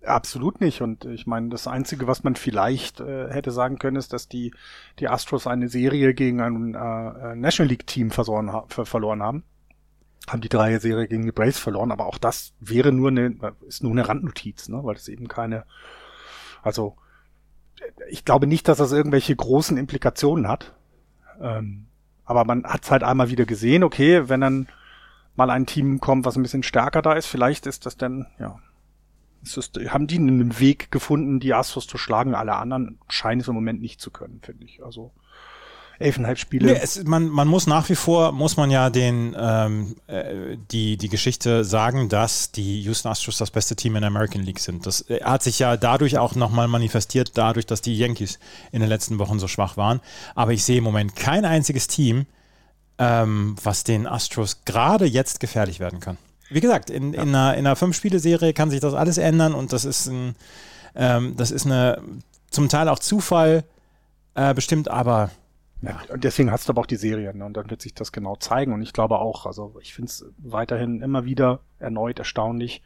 Absolut nicht. Und ich meine, das Einzige, was man vielleicht äh, hätte sagen können, ist, dass die, die Astros eine Serie gegen ein äh, National League-Team ha verloren haben haben die Dreier-Serie gegen die Braves verloren, aber auch das wäre nur eine, ist nur eine Randnotiz, ne, weil es eben keine, also ich glaube nicht, dass das irgendwelche großen Implikationen hat. Ähm, aber man hat es halt einmal wieder gesehen, okay, wenn dann mal ein Team kommt, was ein bisschen stärker da ist, vielleicht ist das dann, ja, das, haben die einen Weg gefunden, die Astros zu schlagen, alle anderen scheinen es im Moment nicht zu können, finde ich. Also elfeinhalb Spiele. Nee, es, man, man muss nach wie vor, muss man ja den, ähm, äh, die, die Geschichte sagen, dass die Houston Astros das beste Team in der American League sind. Das äh, hat sich ja dadurch auch nochmal manifestiert, dadurch, dass die Yankees in den letzten Wochen so schwach waren. Aber ich sehe im Moment kein einziges Team, ähm, was den Astros gerade jetzt gefährlich werden kann. Wie gesagt, in, ja. in einer, in einer Fünf-Spiele-Serie kann sich das alles ändern und das ist ein, ähm, das ist eine zum Teil auch Zufall äh, bestimmt, aber ja. Und deswegen hast du aber auch die Serien ne? und dann wird sich das genau zeigen. Und ich glaube auch, also ich finde es weiterhin immer wieder erneut erstaunlich,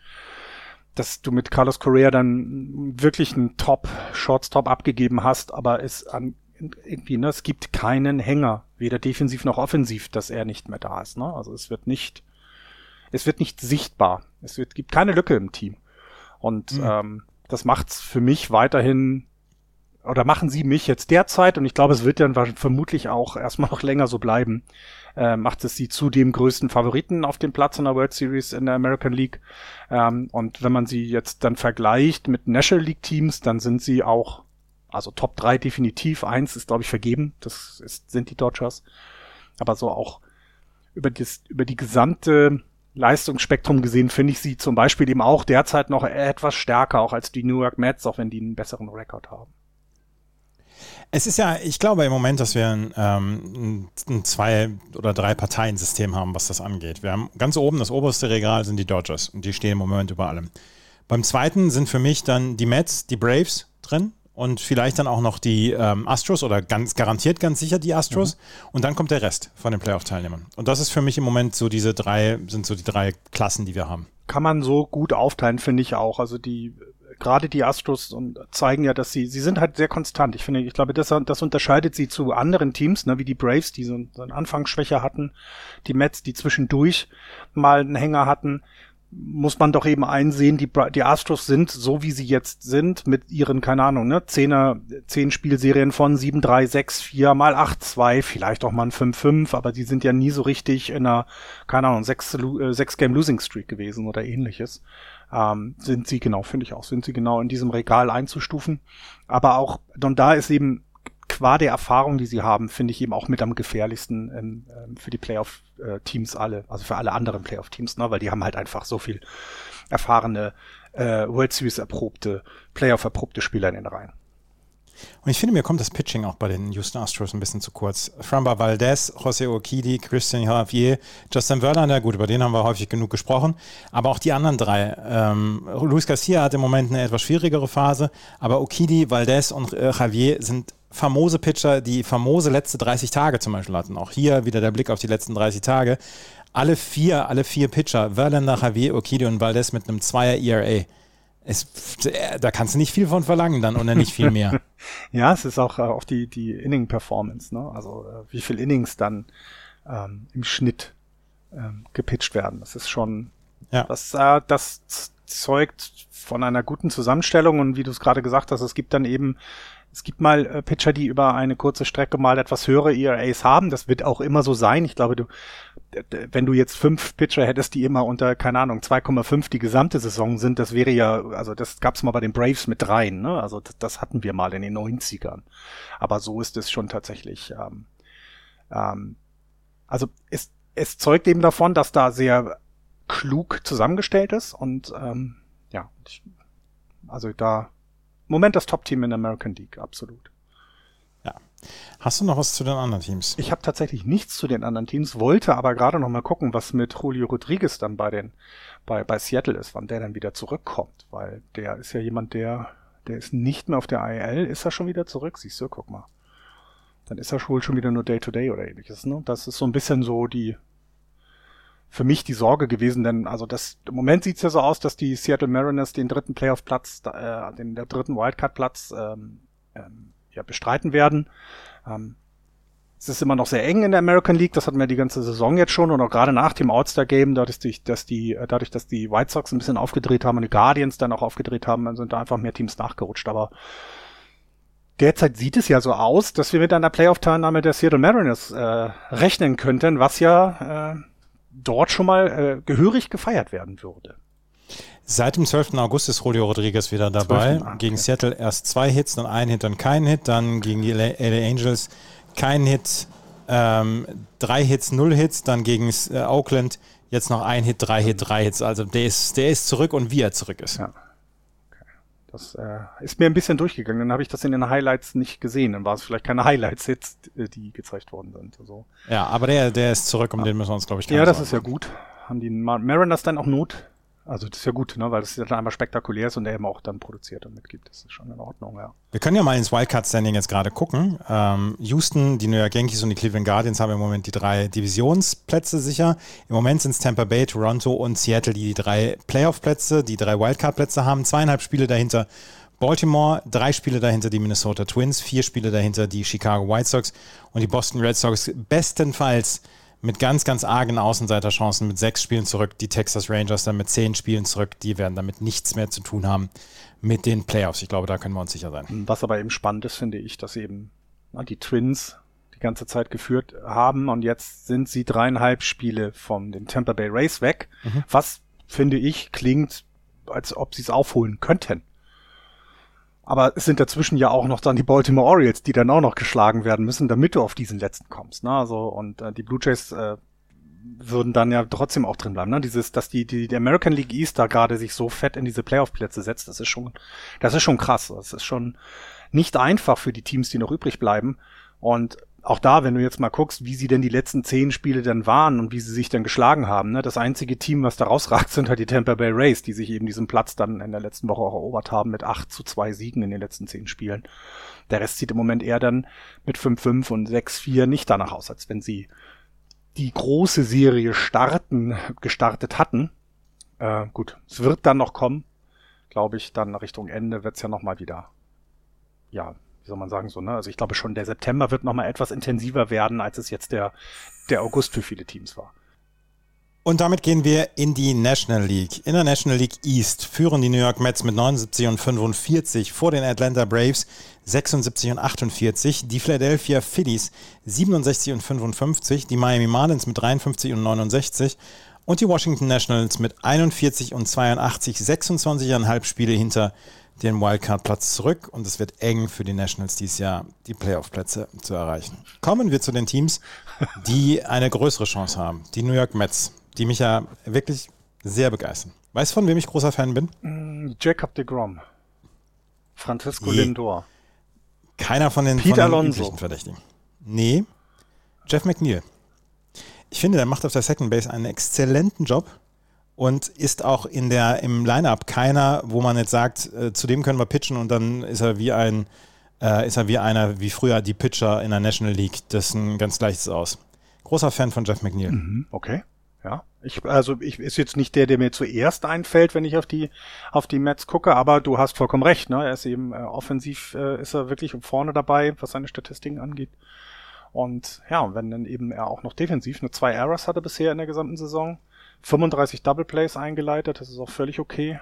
dass du mit Carlos Correa dann wirklich einen Top-Shortstop abgegeben hast, aber es an irgendwie, ne, es gibt keinen Hänger, weder defensiv noch offensiv, dass er nicht mehr da ist. Ne? Also es wird nicht, es wird nicht sichtbar. Es wird, gibt keine Lücke im Team. Und mhm. ähm, das macht's für mich weiterhin oder machen sie mich jetzt derzeit, und ich glaube, es wird dann vermutlich auch erstmal noch länger so bleiben, äh, macht es sie zu dem größten Favoriten auf dem Platz in der World Series in der American League. Ähm, und wenn man sie jetzt dann vergleicht mit National League Teams, dann sind sie auch, also Top 3 definitiv. Eins ist, glaube ich, vergeben. Das ist, sind die Dodgers. Aber so auch über, das, über die gesamte Leistungsspektrum gesehen finde ich sie zum Beispiel eben auch derzeit noch etwas stärker, auch als die New York Mets, auch wenn die einen besseren Rekord haben. Es ist ja, ich glaube im Moment, dass wir ein, ähm, ein zwei- oder drei Parteiensystem haben, was das angeht. Wir haben ganz oben, das oberste Regal sind die Dodgers und die stehen im Moment über allem. Beim zweiten sind für mich dann die Mets, die Braves drin und vielleicht dann auch noch die ähm, Astros oder ganz garantiert ganz sicher die Astros mhm. und dann kommt der Rest von den Playoff-Teilnehmern. Und das ist für mich im Moment so diese drei, sind so die drei Klassen, die wir haben. Kann man so gut aufteilen, finde ich auch. Also die gerade die Astros und zeigen ja, dass sie, sie sind halt sehr konstant. Ich finde, ich glaube, das, das unterscheidet sie zu anderen Teams, ne, wie die Braves, die so, so eine Anfangsschwäche hatten, die Mets, die zwischendurch mal einen Hänger hatten muss man doch eben einsehen, die, die Astros sind, so wie sie jetzt sind, mit ihren, keine Ahnung, ne, Zehner, zehn Spielserien von 7, 3, 6, 4 mal 8, 2, vielleicht auch mal ein 5, 5, aber die sind ja nie so richtig in einer, keine Ahnung, 6, äh, 6 Game Losing Streak gewesen oder ähnliches ähm, sind sie genau, finde ich auch, sind sie genau in diesem Regal einzustufen. Aber auch, und da ist eben qua der Erfahrung, die sie haben, finde ich eben auch mit am gefährlichsten ähm, ähm für die Playoff-Teams alle, also für alle anderen Playoff-Teams, ne, weil die haben halt einfach so viel erfahrene äh, World Series erprobte, Playoff erprobte Spieler in den Reihen. Und ich finde, mir kommt das Pitching auch bei den Houston Astros ein bisschen zu kurz. Framba Valdez, José Urquidi, Christian Javier, Justin Verlander, gut, über den haben wir häufig genug gesprochen, aber auch die anderen drei. Ähm, Luis Garcia hat im Moment eine etwas schwierigere Phase, aber Urquidi, Valdez und äh, Javier sind famose Pitcher, die famose letzte 30 Tage zum Beispiel hatten. Auch hier wieder der Blick auf die letzten 30 Tage. Alle vier, alle vier Pitcher, Verlander, Javier, Urquidi und Valdez mit einem Zweier ERA es, äh, da kannst du nicht viel von verlangen dann oder nicht viel mehr. ja, es ist auch, äh, auch die, die Inning-Performance, ne? Also äh, wie viel Innings dann ähm, im Schnitt ähm, gepitcht werden. Das ist schon, ja. das, äh, das zeugt von einer guten Zusammenstellung und wie du es gerade gesagt hast, es gibt dann eben es gibt mal äh, Pitcher, die über eine kurze Strecke mal etwas höhere ERAs haben. Das wird auch immer so sein. Ich glaube, du, wenn du jetzt fünf Pitcher hättest, die immer unter, keine Ahnung, 2,5 die gesamte Saison sind, das wäre ja, also das gab's mal bei den Braves mit dreien, ne? Also das, das hatten wir mal in den 90ern. Aber so ist es schon tatsächlich. Ähm, ähm, also es, es zeugt eben davon, dass da sehr klug zusammengestellt ist und ähm, ja, ich, also da Moment das Top-Team in der American League, absolut. Hast du noch was zu den anderen Teams? Ich habe tatsächlich nichts zu den anderen Teams, wollte aber gerade noch mal gucken, was mit Julio Rodriguez dann bei den bei, bei Seattle ist, wann der dann wieder zurückkommt, weil der ist ja jemand, der der ist nicht mehr auf der IL, ist er schon wieder zurück, siehst du, guck mal. Dann ist er wohl schon wieder nur Day-to-Day -Day oder ähnliches, ne? Das ist so ein bisschen so die für mich die Sorge gewesen, denn also das im Moment sieht's ja so aus, dass die Seattle Mariners den dritten Playoff-Platz, äh, den der dritten Wildcard-Platz ähm, ähm, ja, bestreiten werden. Ähm, es ist immer noch sehr eng in der American League, das hatten wir die ganze Saison jetzt schon und auch gerade nach dem All-Star-Game, dadurch, dass die, äh, dadurch, dass die White Sox ein bisschen aufgedreht haben und die Guardians dann auch aufgedreht haben, sind da einfach mehr Teams nachgerutscht. Aber derzeit sieht es ja so aus, dass wir mit einer Playoff-Teilnahme der Seattle Mariners äh, rechnen könnten, was ja äh, dort schon mal äh, gehörig gefeiert werden würde. Seit dem 12. August ist Julio Rodriguez wieder dabei. Gegen Seattle erst zwei Hits, dann ein Hit, dann kein Hit. Dann gegen die LA Angels kein Hit, ähm, drei Hits, null Hits. Dann gegen äh, Oakland jetzt noch ein Hit, drei Hit, drei Hits. Also der ist, der ist zurück und wie er zurück ist. Ja. Das äh, ist mir ein bisschen durchgegangen. Dann habe ich das in den Highlights nicht gesehen. Dann war es vielleicht keine Highlights jetzt, die gezeigt worden sind. Also. Ja, aber der, der ist zurück, um ah. den müssen wir uns, glaube ich, Ja, das sagen. ist ja gut. Haben die Mariners dann auch Not? Also das ist ja gut, ne? weil das dann einmal spektakulär ist und er eben auch dann produziert und mitgibt. Das ist schon in Ordnung, ja. Wir können ja mal ins Wildcard-Standing jetzt gerade gucken. Ähm, Houston, die New York Yankees und die Cleveland Guardians haben im Moment die drei Divisionsplätze sicher. Im Moment sind es Tampa Bay, Toronto und Seattle, die die drei Playoff-Plätze, die drei Wildcard-Plätze haben. Zweieinhalb Spiele dahinter Baltimore, drei Spiele dahinter die Minnesota Twins, vier Spiele dahinter die Chicago White Sox und die Boston Red Sox bestenfalls mit ganz, ganz argen Außenseiterchancen mit sechs Spielen zurück. Die Texas Rangers dann mit zehn Spielen zurück. Die werden damit nichts mehr zu tun haben mit den Playoffs. Ich glaube, da können wir uns sicher sein. Was aber eben spannend ist, finde ich, dass eben die Twins die ganze Zeit geführt haben und jetzt sind sie dreieinhalb Spiele von den Tampa Bay Rays weg, mhm. was finde ich klingt, als ob sie es aufholen könnten. Aber es sind dazwischen ja auch noch dann die Baltimore Orioles, die dann auch noch geschlagen werden müssen, damit du auf diesen letzten kommst. Ne? Also und äh, die Blue Jays äh, würden dann ja trotzdem auch drin bleiben. Ne? Dieses, dass die, die, die American League East da gerade sich so fett in diese Playoff-Plätze setzt, das ist schon, das ist schon krass. Das ist schon nicht einfach für die Teams, die noch übrig bleiben. Und auch da, wenn du jetzt mal guckst, wie sie denn die letzten zehn Spiele denn waren und wie sie sich dann geschlagen haben, ne? das einzige Team, was da rausragt, sind halt die Tampa Bay Rays, die sich eben diesen Platz dann in der letzten Woche auch erobert haben mit acht zu zwei Siegen in den letzten zehn Spielen. Der Rest sieht im Moment eher dann mit 5-5 und 6-4 nicht danach aus, als wenn sie die große Serie starten, gestartet hatten. Äh, gut, es wird dann noch kommen, glaube ich, dann Richtung Ende wird's ja nochmal wieder, ja, wie soll man sagen, so, ne? Also ich glaube schon, der September wird nochmal etwas intensiver werden, als es jetzt der, der August für viele Teams war. Und damit gehen wir in die National League. In der National League East führen die New York Mets mit 79 und 45 vor den Atlanta Braves 76 und 48, die Philadelphia Phillies 67 und 55, die Miami Marlins mit 53 und 69 und die Washington Nationals mit 41 und 82, 26,5 Spiele hinter den Wildcard-Platz zurück und es wird eng für die Nationals dieses Jahr, die Playoff-Plätze zu erreichen. Kommen wir zu den Teams, die eine größere Chance haben. Die New York Mets, die mich ja wirklich sehr begeistern. Weißt du, von wem ich großer Fan bin? Mm, Jacob de Grom. Francisco nee. Lindor. Keiner von den, Peter von den Verdächtigen. Nee, Jeff McNeil. Ich finde, der macht auf der Second Base einen exzellenten Job und ist auch in der, im Lineup keiner, wo man jetzt sagt, äh, zu dem können wir pitchen und dann ist er wie ein, äh, ist er wie einer, wie früher die Pitcher in der National League. Das ist ein ganz leichtes Aus. Großer Fan von Jeff McNeil. Mhm, okay. Ja, ich, also ich ist jetzt nicht der, der mir zuerst einfällt, wenn ich auf die auf die Mets gucke, aber du hast vollkommen recht. Ne? Er ist eben äh, offensiv, äh, ist er wirklich vorne dabei, was seine Statistiken angeht. Und ja, wenn dann eben er auch noch defensiv nur zwei Errors hatte bisher in der gesamten Saison, 35 Double Plays eingeleitet, das ist auch völlig okay.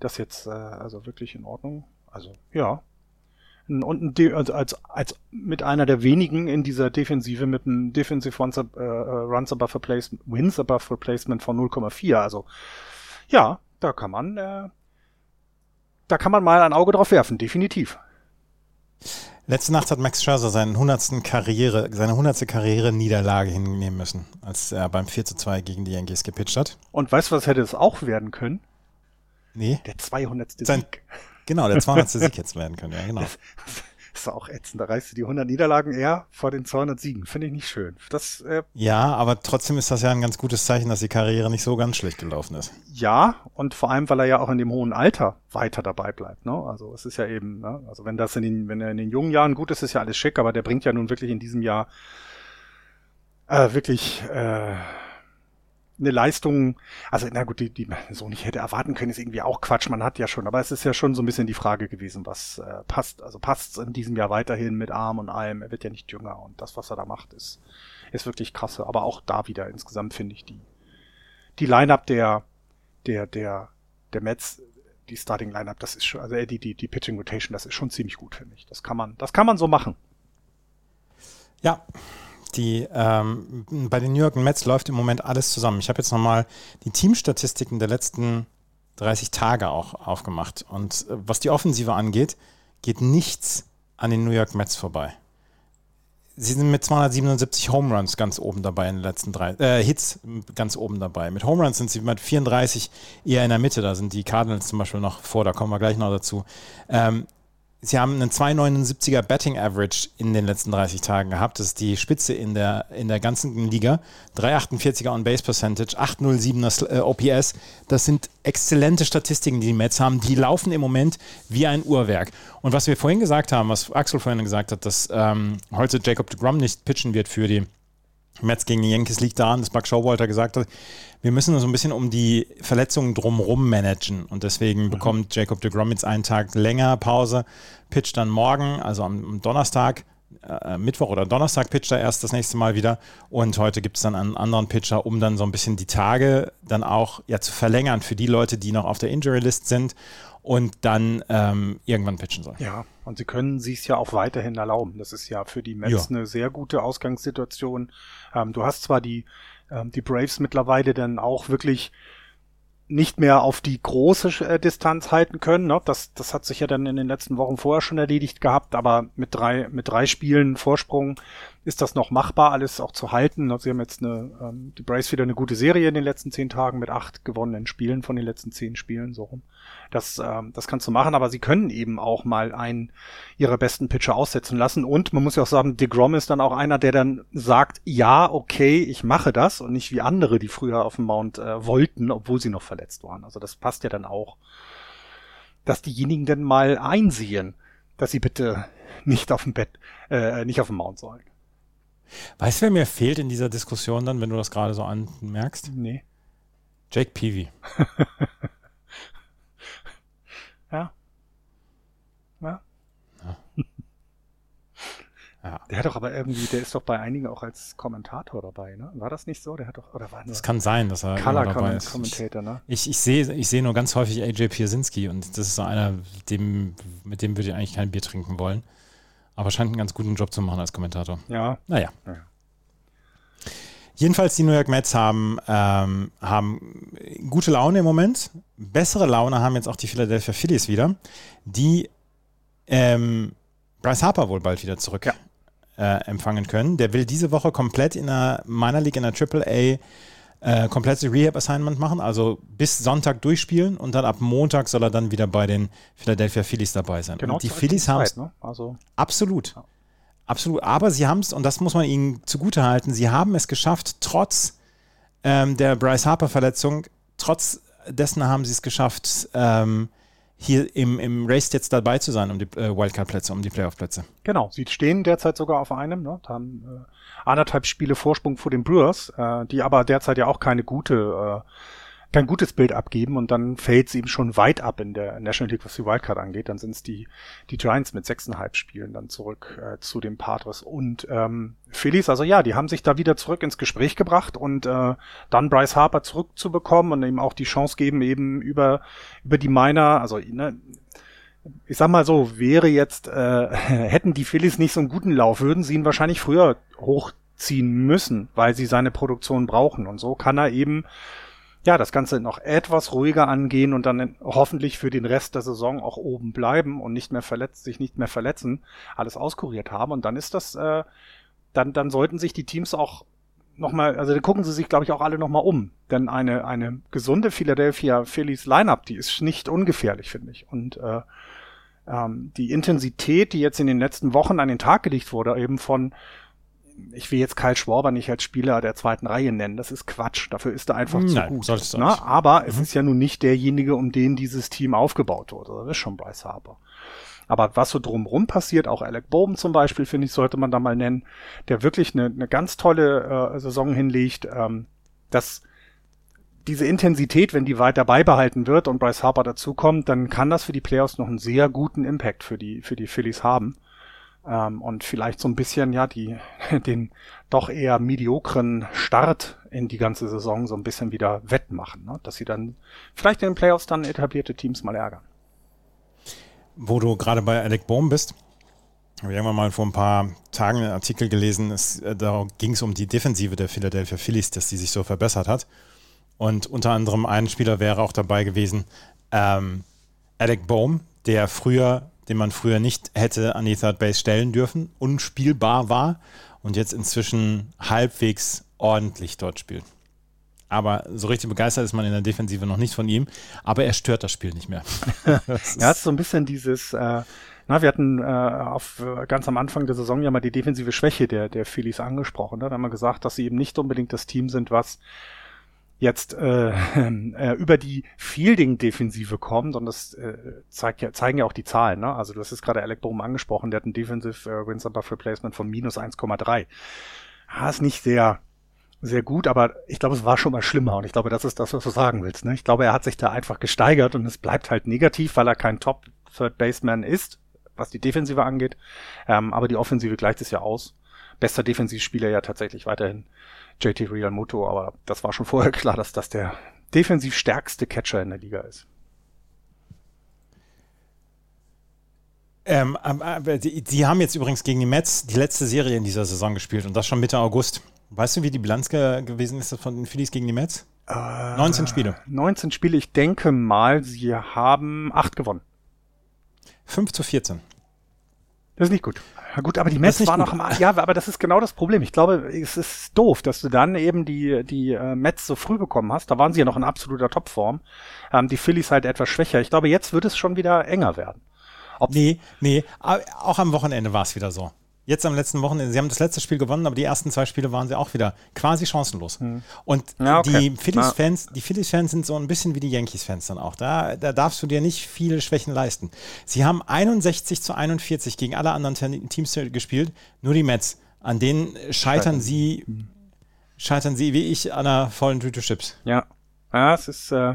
Das jetzt äh, also wirklich in Ordnung. Also ja. Und ein also als, als mit einer der wenigen in dieser Defensive mit einem Defensive Runs, äh, Runs above Replacement, Wins above Replacement von 0,4. Also ja, da kann man äh, da kann man mal ein Auge drauf werfen, definitiv. Letzte Nacht hat Max Scherzer seinen 100. Karriere, seine 100. Karriere-Niederlage hinnehmen müssen, als er beim 4 zu 2 gegen die Yankees gepitcht hat. Und weißt du, was hätte es auch werden können? Nee. Der 200. Sein, Sieg. Genau, der 200. Sieg hätte es werden können, ja, genau. Das, ist auch ätzend. Da reißt du die 100 Niederlagen eher vor den 200 Siegen. Finde ich nicht schön. Das, äh, ja, aber trotzdem ist das ja ein ganz gutes Zeichen, dass die Karriere nicht so ganz schlecht gelaufen ist. Ja, und vor allem, weil er ja auch in dem hohen Alter weiter dabei bleibt. Ne? Also es ist ja eben, ne? also wenn das in den, wenn er in den jungen Jahren gut ist, ist ja alles schick, aber der bringt ja nun wirklich in diesem Jahr äh, wirklich äh, eine Leistung, also na gut, die, die man so nicht hätte erwarten können, ist irgendwie auch Quatsch, man hat ja schon, aber es ist ja schon so ein bisschen die Frage gewesen, was äh, passt, also passt in diesem Jahr weiterhin mit Arm und allem, er wird ja nicht jünger und das, was er da macht, ist, ist wirklich krasse, aber auch da wieder insgesamt finde ich die, die Line-Up der, der, der, der Mets, die Starting Line-Up, das ist schon, also äh, die, die, die Pitching Rotation, das ist schon ziemlich gut, finde ich. Das kann man, das kann man so machen. Ja, die, ähm, bei den New York Mets läuft im Moment alles zusammen. Ich habe jetzt nochmal die Teamstatistiken der letzten 30 Tage auch aufgemacht. Und äh, was die Offensive angeht, geht nichts an den New York Mets vorbei. Sie sind mit 277 Home Runs ganz oben dabei in den letzten drei, äh, Hits ganz oben dabei. Mit Home Runs sind sie mit 34 eher in der Mitte. Da sind die Cardinals zum Beispiel noch vor, da kommen wir gleich noch dazu. Ähm, Sie haben einen 2,79er Betting Average in den letzten 30 Tagen gehabt. Das ist die Spitze in der, in der ganzen Liga. 3,48er On-Base Percentage, 8,07er äh, OPS. Das sind exzellente Statistiken, die die Mets haben. Die laufen im Moment wie ein Uhrwerk. Und was wir vorhin gesagt haben, was Axel vorhin gesagt hat, dass ähm, heute Jacob de Grom nicht pitchen wird für die Mets gegen die Yankees liegt daran, dass Buck Showalter gesagt hat, wir müssen so ein bisschen um die Verletzungen drumherum managen. Und deswegen mhm. bekommt Jacob de Grom jetzt einen Tag länger Pause, pitcht dann morgen, also am, Donnerstag, äh, Mittwoch oder Donnerstag pitcht er erst das nächste Mal wieder und heute gibt es dann einen anderen Pitcher, um dann so ein bisschen die Tage dann auch ja, zu verlängern für die Leute, die noch auf der Injury List sind und dann ähm, irgendwann pitchen sollen. Ja, und sie können sich es ja auch weiterhin erlauben. Das ist ja für die Mets ja. eine sehr gute Ausgangssituation. Ähm, du hast zwar die, ähm, die Braves mittlerweile dann auch wirklich nicht mehr auf die große äh, Distanz halten können. Ne? Das, das hat sich ja dann in den letzten Wochen vorher schon erledigt gehabt, aber mit drei, mit drei Spielen Vorsprung ist das noch machbar, alles auch zu halten. Sie haben jetzt eine, ähm, die Brace wieder eine gute Serie in den letzten zehn Tagen mit acht gewonnenen Spielen von den letzten zehn Spielen, so rum. Das, ähm, das kannst du machen, aber sie können eben auch mal einen ihrer besten Pitcher aussetzen lassen. Und man muss ja auch sagen, DeGrom ist dann auch einer, der dann sagt, ja, okay, ich mache das und nicht wie andere, die früher auf dem Mount äh, wollten, obwohl sie noch verletzt waren. Also das passt ja dann auch, dass diejenigen dann mal einsehen, dass sie bitte nicht auf dem Bett, äh, nicht auf dem Mount sollen. Weißt du, wer mir fehlt in dieser Diskussion dann, wenn du das gerade so anmerkst? Nee. Jake Peavy. ja. Ja. ja. ja. Der hat doch aber irgendwie, der ist doch bei einigen auch als Kommentator dabei, ne? War das nicht so? Der hat doch, oder war Das kann sein, dass er Color dabei ist. Commentator, ne? Ich, ich sehe ich seh nur ganz häufig AJ Piersinski und das ist so einer, dem, mit dem würde ich eigentlich kein Bier trinken wollen. Aber scheint einen ganz guten Job zu machen als Kommentator. Ja. Naja. Ja. Jedenfalls die New York Mets haben, ähm, haben gute Laune im Moment. Bessere Laune haben jetzt auch die Philadelphia Phillies wieder, die ähm, Bryce Harper wohl bald wieder zurück ja. äh, empfangen können. Der will diese Woche komplett in der Minor League, in der AAA äh, komplettes Rehab-Assignment machen, also bis Sonntag durchspielen und dann ab Montag soll er dann wieder bei den Philadelphia Phillies dabei sein. Genau, und die Phillies haben es. Ne? Also absolut. Ja. Absolut. Aber sie haben es, und das muss man ihnen zugute halten, sie haben es geschafft, trotz ähm, der Bryce Harper-Verletzung, trotz dessen haben sie es geschafft, ähm, hier im, im Race jetzt dabei zu sein um die äh, Wildcard-Plätze, um die Playoff-Plätze. Genau, sie stehen derzeit sogar auf einem, ne? haben äh, anderthalb Spiele Vorsprung vor den Brewers, äh, die aber derzeit ja auch keine gute äh, kein gutes Bild abgeben und dann fällt es ihm schon weit ab in der National League, was die Wildcard angeht. Dann sind es die, die Giants mit sechseinhalb Spielen dann zurück äh, zu den Padres und ähm, Phillies. Also ja, die haben sich da wieder zurück ins Gespräch gebracht und äh, dann Bryce Harper zurückzubekommen und ihm auch die Chance geben, eben über, über die Miner, also ne, ich sag mal so, wäre jetzt, äh, hätten die Phillies nicht so einen guten Lauf, würden sie ihn wahrscheinlich früher hochziehen müssen, weil sie seine Produktion brauchen. Und so kann er eben ja, das Ganze noch etwas ruhiger angehen und dann hoffentlich für den Rest der Saison auch oben bleiben und nicht mehr verletzt, sich nicht mehr verletzen, alles auskuriert haben. Und dann ist das, äh, dann, dann sollten sich die Teams auch nochmal, also da gucken sie sich, glaube ich, auch alle nochmal um. Denn eine, eine gesunde Philadelphia Phillies Lineup, die ist nicht ungefährlich, finde ich. Und äh, ähm, die Intensität, die jetzt in den letzten Wochen an den Tag gelegt wurde, eben von ich will jetzt Karl Schwarber nicht als Spieler der zweiten Reihe nennen. Das ist Quatsch. Dafür ist er einfach Nein, zu gut. Na, aber mhm. es ist ja nun nicht derjenige, um den dieses Team aufgebaut wurde. Das ist schon Bryce Harper. Aber was so drumrum passiert, auch Alec Bowen zum Beispiel, finde ich, sollte man da mal nennen, der wirklich eine, eine ganz tolle äh, Saison hinlegt, ähm, dass diese Intensität, wenn die weiter beibehalten wird und Bryce Harper dazukommt, dann kann das für die Playoffs noch einen sehr guten Impact für die, für die Phillies haben ähm, und vielleicht so ein bisschen ja die den doch eher mediokren Start in die ganze Saison so ein bisschen wieder wettmachen, ne? dass sie dann vielleicht in den Playoffs dann etablierte Teams mal ärgern. Wo du gerade bei Alec Bohm bist, habe ich irgendwann mal vor ein paar Tagen einen Artikel gelesen, es, äh, da ging es um die Defensive der Philadelphia Phillies, dass die sich so verbessert hat. Und unter anderem ein Spieler wäre auch dabei gewesen, ähm, Alec Bohm, der früher den man früher nicht hätte an die Third Base stellen dürfen, unspielbar war und jetzt inzwischen halbwegs ordentlich dort spielt. Aber so richtig begeistert ist man in der Defensive noch nicht von ihm, aber er stört das Spiel nicht mehr. ja, ist so ein bisschen dieses, äh, na, wir hatten äh, auf, ganz am Anfang der Saison ja mal die defensive Schwäche der, der Phillies angesprochen. Ne? Da haben wir gesagt, dass sie eben nicht unbedingt das Team sind, was jetzt äh, äh, über die Fielding-Defensive kommt, und das äh, zeigt ja, zeigen ja auch die Zahlen, ne? Also du hast es gerade Alec Bohm angesprochen, der hat ein Defensive äh, Wins Above Replacement von minus 1,3. Ah, ist nicht sehr, sehr gut, aber ich glaube, es war schon mal schlimmer und ich glaube, das ist das, was du sagen willst. Ne? Ich glaube, er hat sich da einfach gesteigert und es bleibt halt negativ, weil er kein Top Third Baseman ist, was die Defensive angeht. Ähm, aber die Offensive gleicht es ja aus. Bester Defensivspieler ja tatsächlich weiterhin JT Realmuto, aber das war schon vorher klar, dass das der defensiv stärkste Catcher in der Liga ist. Ähm, äh, die, die, haben jetzt übrigens gegen die Mets die letzte Serie in dieser Saison gespielt und das schon Mitte August. Weißt du, wie die Bilanz ge gewesen ist von den Phillies gegen die Mets? Äh, 19 Spiele. 19 Spiele, ich denke mal, sie haben 8 gewonnen. 5 zu 14. Das ist nicht gut. Ja, gut, aber die Mets waren noch am, ja, aber das ist genau das Problem. Ich glaube, es ist doof, dass du dann eben die, die äh, Mets so früh bekommen hast. Da waren sie ja noch in absoluter Topform. Ähm, die Phillies halt etwas schwächer. Ich glaube, jetzt wird es schon wieder enger werden. Ob nee, nee, auch am Wochenende war es wieder so. Jetzt am letzten Wochenende, sie haben das letzte Spiel gewonnen, aber die ersten zwei Spiele waren sie auch wieder quasi chancenlos. Hm. Und ja, okay. die Phillies-Fans, die Phillies-Fans sind so ein bisschen wie die Yankees-Fans dann auch. Da, da darfst du dir nicht viele Schwächen leisten. Sie haben 61 zu 41 gegen alle anderen Teams gespielt, nur die Mets. An denen scheitern sie, scheitern sie wie ich an einer vollen Tüte Chips. Ja, ja, es ist, äh,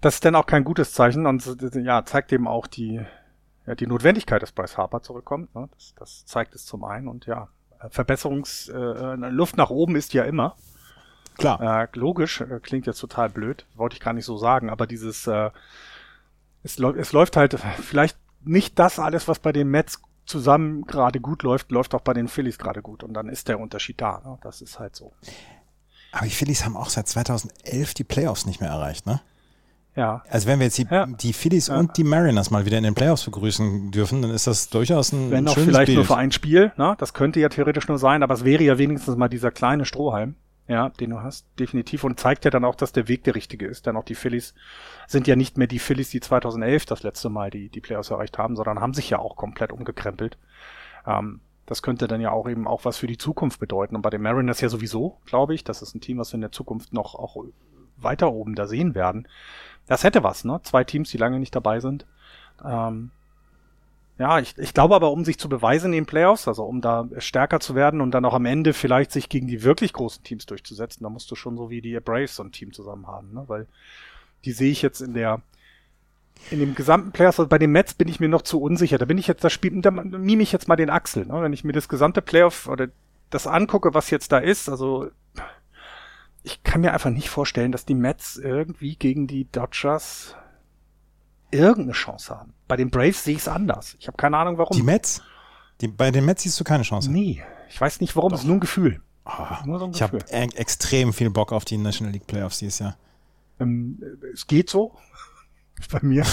das ist dann auch kein gutes Zeichen und ja, zeigt eben auch die, ja, die Notwendigkeit, dass Bryce Harper zurückkommt. Ne? Das, das zeigt es zum einen und ja, Verbesserungsluft äh, nach oben ist ja immer. Klar. Äh, logisch, äh, klingt jetzt total blöd, wollte ich gar nicht so sagen, aber dieses, äh, es, es läuft halt vielleicht nicht das alles, was bei den Mets zusammen gerade gut läuft, läuft auch bei den Phillies gerade gut und dann ist der Unterschied da. Ne? Das ist halt so. Aber die Phillies haben auch seit 2011 die Playoffs nicht mehr erreicht, ne? Ja. Also wenn wir jetzt die, ja. die Phillies ja. und die Mariners mal wieder in den Playoffs begrüßen dürfen, dann ist das durchaus ein Wenn auch vielleicht Bild. nur für ein Spiel, ne? das könnte ja theoretisch nur sein, aber es wäre ja wenigstens mal dieser kleine Strohhalm, ja, den du hast, definitiv und zeigt ja dann auch, dass der Weg der richtige ist, denn auch die Phillies sind ja nicht mehr die Phillies, die 2011 das letzte Mal die, die Playoffs erreicht haben, sondern haben sich ja auch komplett umgekrempelt. Ähm, das könnte dann ja auch eben auch was für die Zukunft bedeuten. Und bei den Mariners ja sowieso, glaube ich, das ist ein Team, was wir in der Zukunft noch auch weiter oben da sehen werden. Das hätte was, ne? Zwei Teams, die lange nicht dabei sind. Ähm, ja, ich, ich glaube aber, um sich zu beweisen in den Playoffs, also um da stärker zu werden und dann auch am Ende vielleicht sich gegen die wirklich großen Teams durchzusetzen, da musst du schon so wie die Braves so ein Team zusammen haben, ne? Weil die sehe ich jetzt in der in dem gesamten Playoffs, also bei den Mets bin ich mir noch zu unsicher. Da bin ich jetzt, da spielt, da mime ich jetzt mal den Axel. Ne? Wenn ich mir das gesamte Playoff oder das angucke, was jetzt da ist, also ich kann mir einfach nicht vorstellen, dass die Mets irgendwie gegen die Dodgers irgendeine Chance haben. Bei den Braves sehe ich es anders. Ich habe keine Ahnung, warum. Die Mets? Die, bei den Mets siehst du keine Chance? Nee. Ich weiß nicht, warum. Es ist nur ein Gefühl. Oh, nur so ein ich habe e extrem viel Bock auf die National League Playoffs dieses Jahr. Ähm, es geht so. bei mir.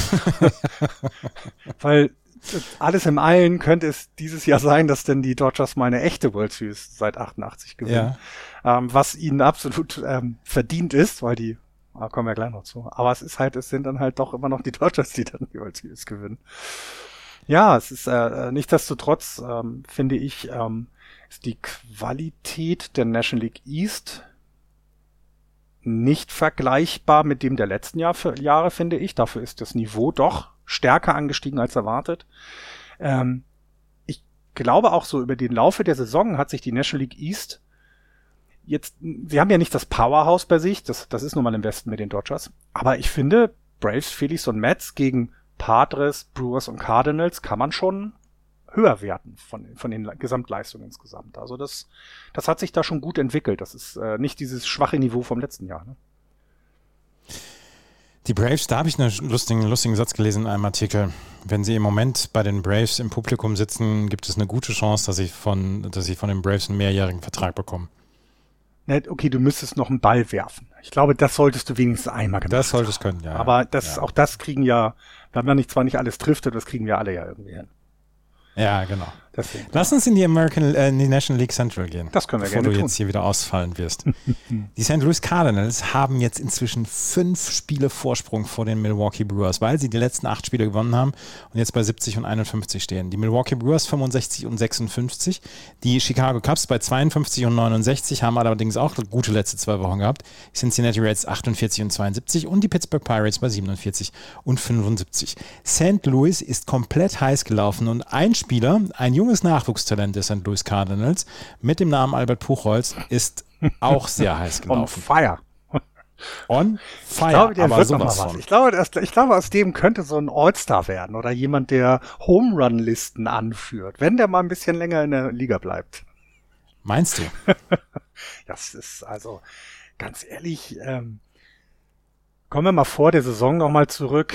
Weil alles im Allen könnte es dieses Jahr sein, dass denn die Dodgers mal eine echte World Series seit 88 gewinnen. Ja. Ähm, was ihnen absolut ähm, verdient ist, weil die, da kommen wir gleich noch zu. Aber es ist halt, es sind dann halt doch immer noch die Dodgers, die dann die World Series gewinnen. Ja, es ist äh, nichtsdestotrotz, ähm, finde ich, ähm, ist die Qualität der National League East nicht vergleichbar mit dem der letzten Jahr, Jahre, finde ich. Dafür ist das Niveau doch stärker angestiegen als erwartet. Ähm, ich glaube auch so über den Laufe der Saison hat sich die National League East jetzt, sie haben ja nicht das Powerhouse bei sich, das, das ist nun mal im Westen mit den Dodgers, aber ich finde, Braves, Phillies und Mets gegen Padres, Brewers und Cardinals kann man schon höher werten von, von den Gesamtleistungen insgesamt. Also das, das hat sich da schon gut entwickelt. Das ist äh, nicht dieses schwache Niveau vom letzten Jahr. Ne? Die Braves, da habe ich einen lustigen, lustigen Satz gelesen in einem Artikel. Wenn sie im Moment bei den Braves im Publikum sitzen, gibt es eine gute Chance, dass sie von, dass sie von den Braves einen mehrjährigen Vertrag bekommen. Okay, du müsstest noch einen Ball werfen. Ich glaube, das solltest du wenigstens einmal gemacht Das solltest du können, ja. Aber das, ja. auch das kriegen ja, wenn man nicht zwar nicht alles trifft, das kriegen wir alle ja irgendwie hin. Ja, genau. Deswegen. Lass uns in die American, äh, in die National League Central gehen. Das können wir bevor gerne du tun. jetzt hier wieder ausfallen wirst. die St. Louis Cardinals haben jetzt inzwischen fünf Spiele Vorsprung vor den Milwaukee Brewers, weil sie die letzten acht Spiele gewonnen haben und jetzt bei 70 und 51 stehen. Die Milwaukee Brewers 65 und 56, die Chicago Cubs bei 52 und 69 haben allerdings auch gute letzte zwei Wochen gehabt. Cincinnati Reds 48 und 72 und die Pittsburgh Pirates bei 47 und 75. St. Louis ist komplett heiß gelaufen und ein Spieler, ein junges junges Nachwuchstalent der St. Louis Cardinals mit dem Namen Albert Puchholz ist auch sehr heiß gelaufen. On fire. On fire. Ich glaube, der aber wird sowas was. von. Ich glaube, das, ich glaube, aus dem könnte so ein All-Star werden oder jemand, der Home Run Listen anführt, wenn der mal ein bisschen länger in der Liga bleibt. Meinst du? Das ist also ganz ehrlich. Ähm, kommen wir mal vor der Saison noch mal zurück.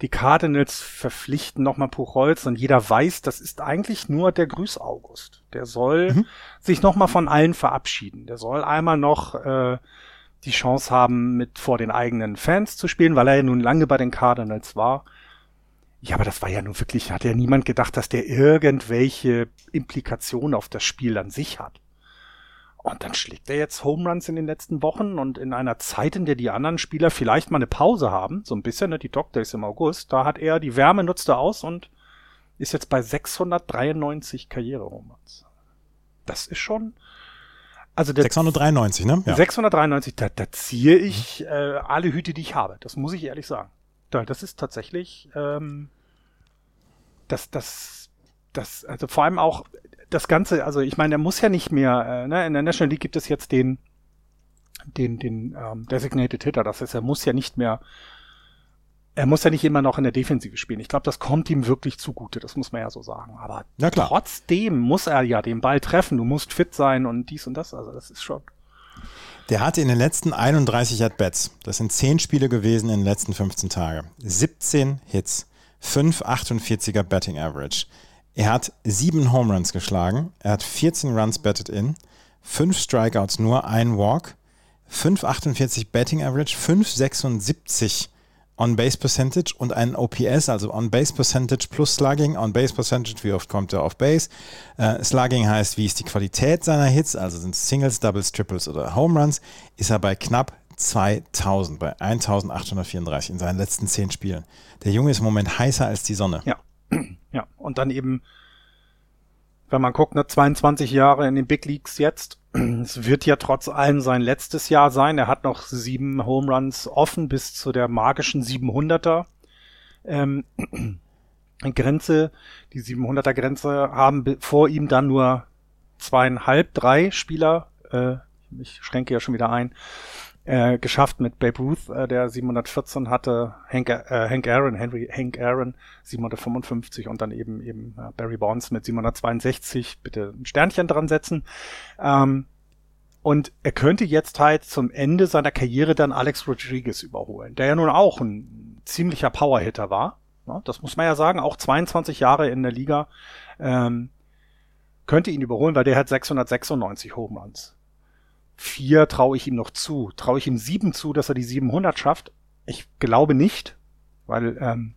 Die Cardinals verpflichten noch mal Puchholz und jeder weiß, das ist eigentlich nur der Grüß August. Der soll Mhm. sich noch mal von allen verabschieden. Der soll einmal noch äh, die Chance haben, mit vor den eigenen Fans zu spielen, weil er ja nun lange bei den Cardinals war. Ja, aber das war ja nun wirklich, hat ja niemand gedacht, dass der irgendwelche Implikationen auf das Spiel an sich hat. Und dann schlägt er jetzt Home Runs in den letzten Wochen und in einer Zeit, in der die anderen Spieler vielleicht mal eine Pause haben, so ein bisschen, ne, die Dog Days im August, da hat er die Wärme nutzte aus und ist jetzt bei 693 Karriere-Home Runs. Das ist schon, also der 693, ne? Ja. 693, da, da ziehe ich äh, alle Hüte, die ich habe. Das muss ich ehrlich sagen. Da, das ist tatsächlich, ähm, das, das, das, also vor allem auch das Ganze, also ich meine, er muss ja nicht mehr, äh, ne, in der National League gibt es jetzt den, den, den ähm, Designated Hitter, das heißt, er muss ja nicht mehr, er muss ja nicht immer noch in der Defensive spielen. Ich glaube, das kommt ihm wirklich zugute, das muss man ja so sagen. Aber trotzdem muss er ja den Ball treffen, du musst fit sein und dies und das, also das ist schon. Der hatte in den letzten 31 At-Bats, das sind 10 Spiele gewesen in den letzten 15 Tagen, 17 Hits, 5,48er Betting Average. Er hat 7 Home Runs geschlagen, er hat 14 Runs batted in, 5 Strikeouts, nur ein Walk, 5,48 Betting Average, 5,76 On-Base Percentage und ein OPS, also On-Base Percentage plus Slugging. On-Base Percentage, wie oft kommt er auf Base? Äh, Slugging heißt, wie ist die Qualität seiner Hits, also sind es Singles, Doubles, Triples oder Home Runs, ist er bei knapp 2000, bei 1834 in seinen letzten 10 Spielen. Der Junge ist im Moment heißer als die Sonne. Ja. Ja, und dann eben, wenn man guckt, ne, 22 Jahre in den Big Leagues jetzt. Es wird ja trotz allem sein letztes Jahr sein. Er hat noch sieben Home Runs offen bis zu der magischen 700er ähm, Grenze. Die 700er Grenze haben be- vor ihm dann nur zweieinhalb, drei Spieler. Äh, ich schränke ja schon wieder ein äh, geschafft mit Babe Ruth, äh, der 714 hatte, Hank, äh, Hank Aaron, Henry Hank Aaron 755 und dann eben eben äh, Barry Bonds mit 762. Bitte ein Sternchen dran setzen. Ähm, und er könnte jetzt halt zum Ende seiner Karriere dann Alex Rodriguez überholen, der ja nun auch ein ziemlicher Powerhitter war. Ja, das muss man ja sagen, auch 22 Jahre in der Liga. Ähm, könnte ihn überholen, weil der hat 696 Home Runs vier traue ich ihm noch zu. Traue ich ihm sieben zu, dass er die 700 schafft? Ich glaube nicht, weil ähm,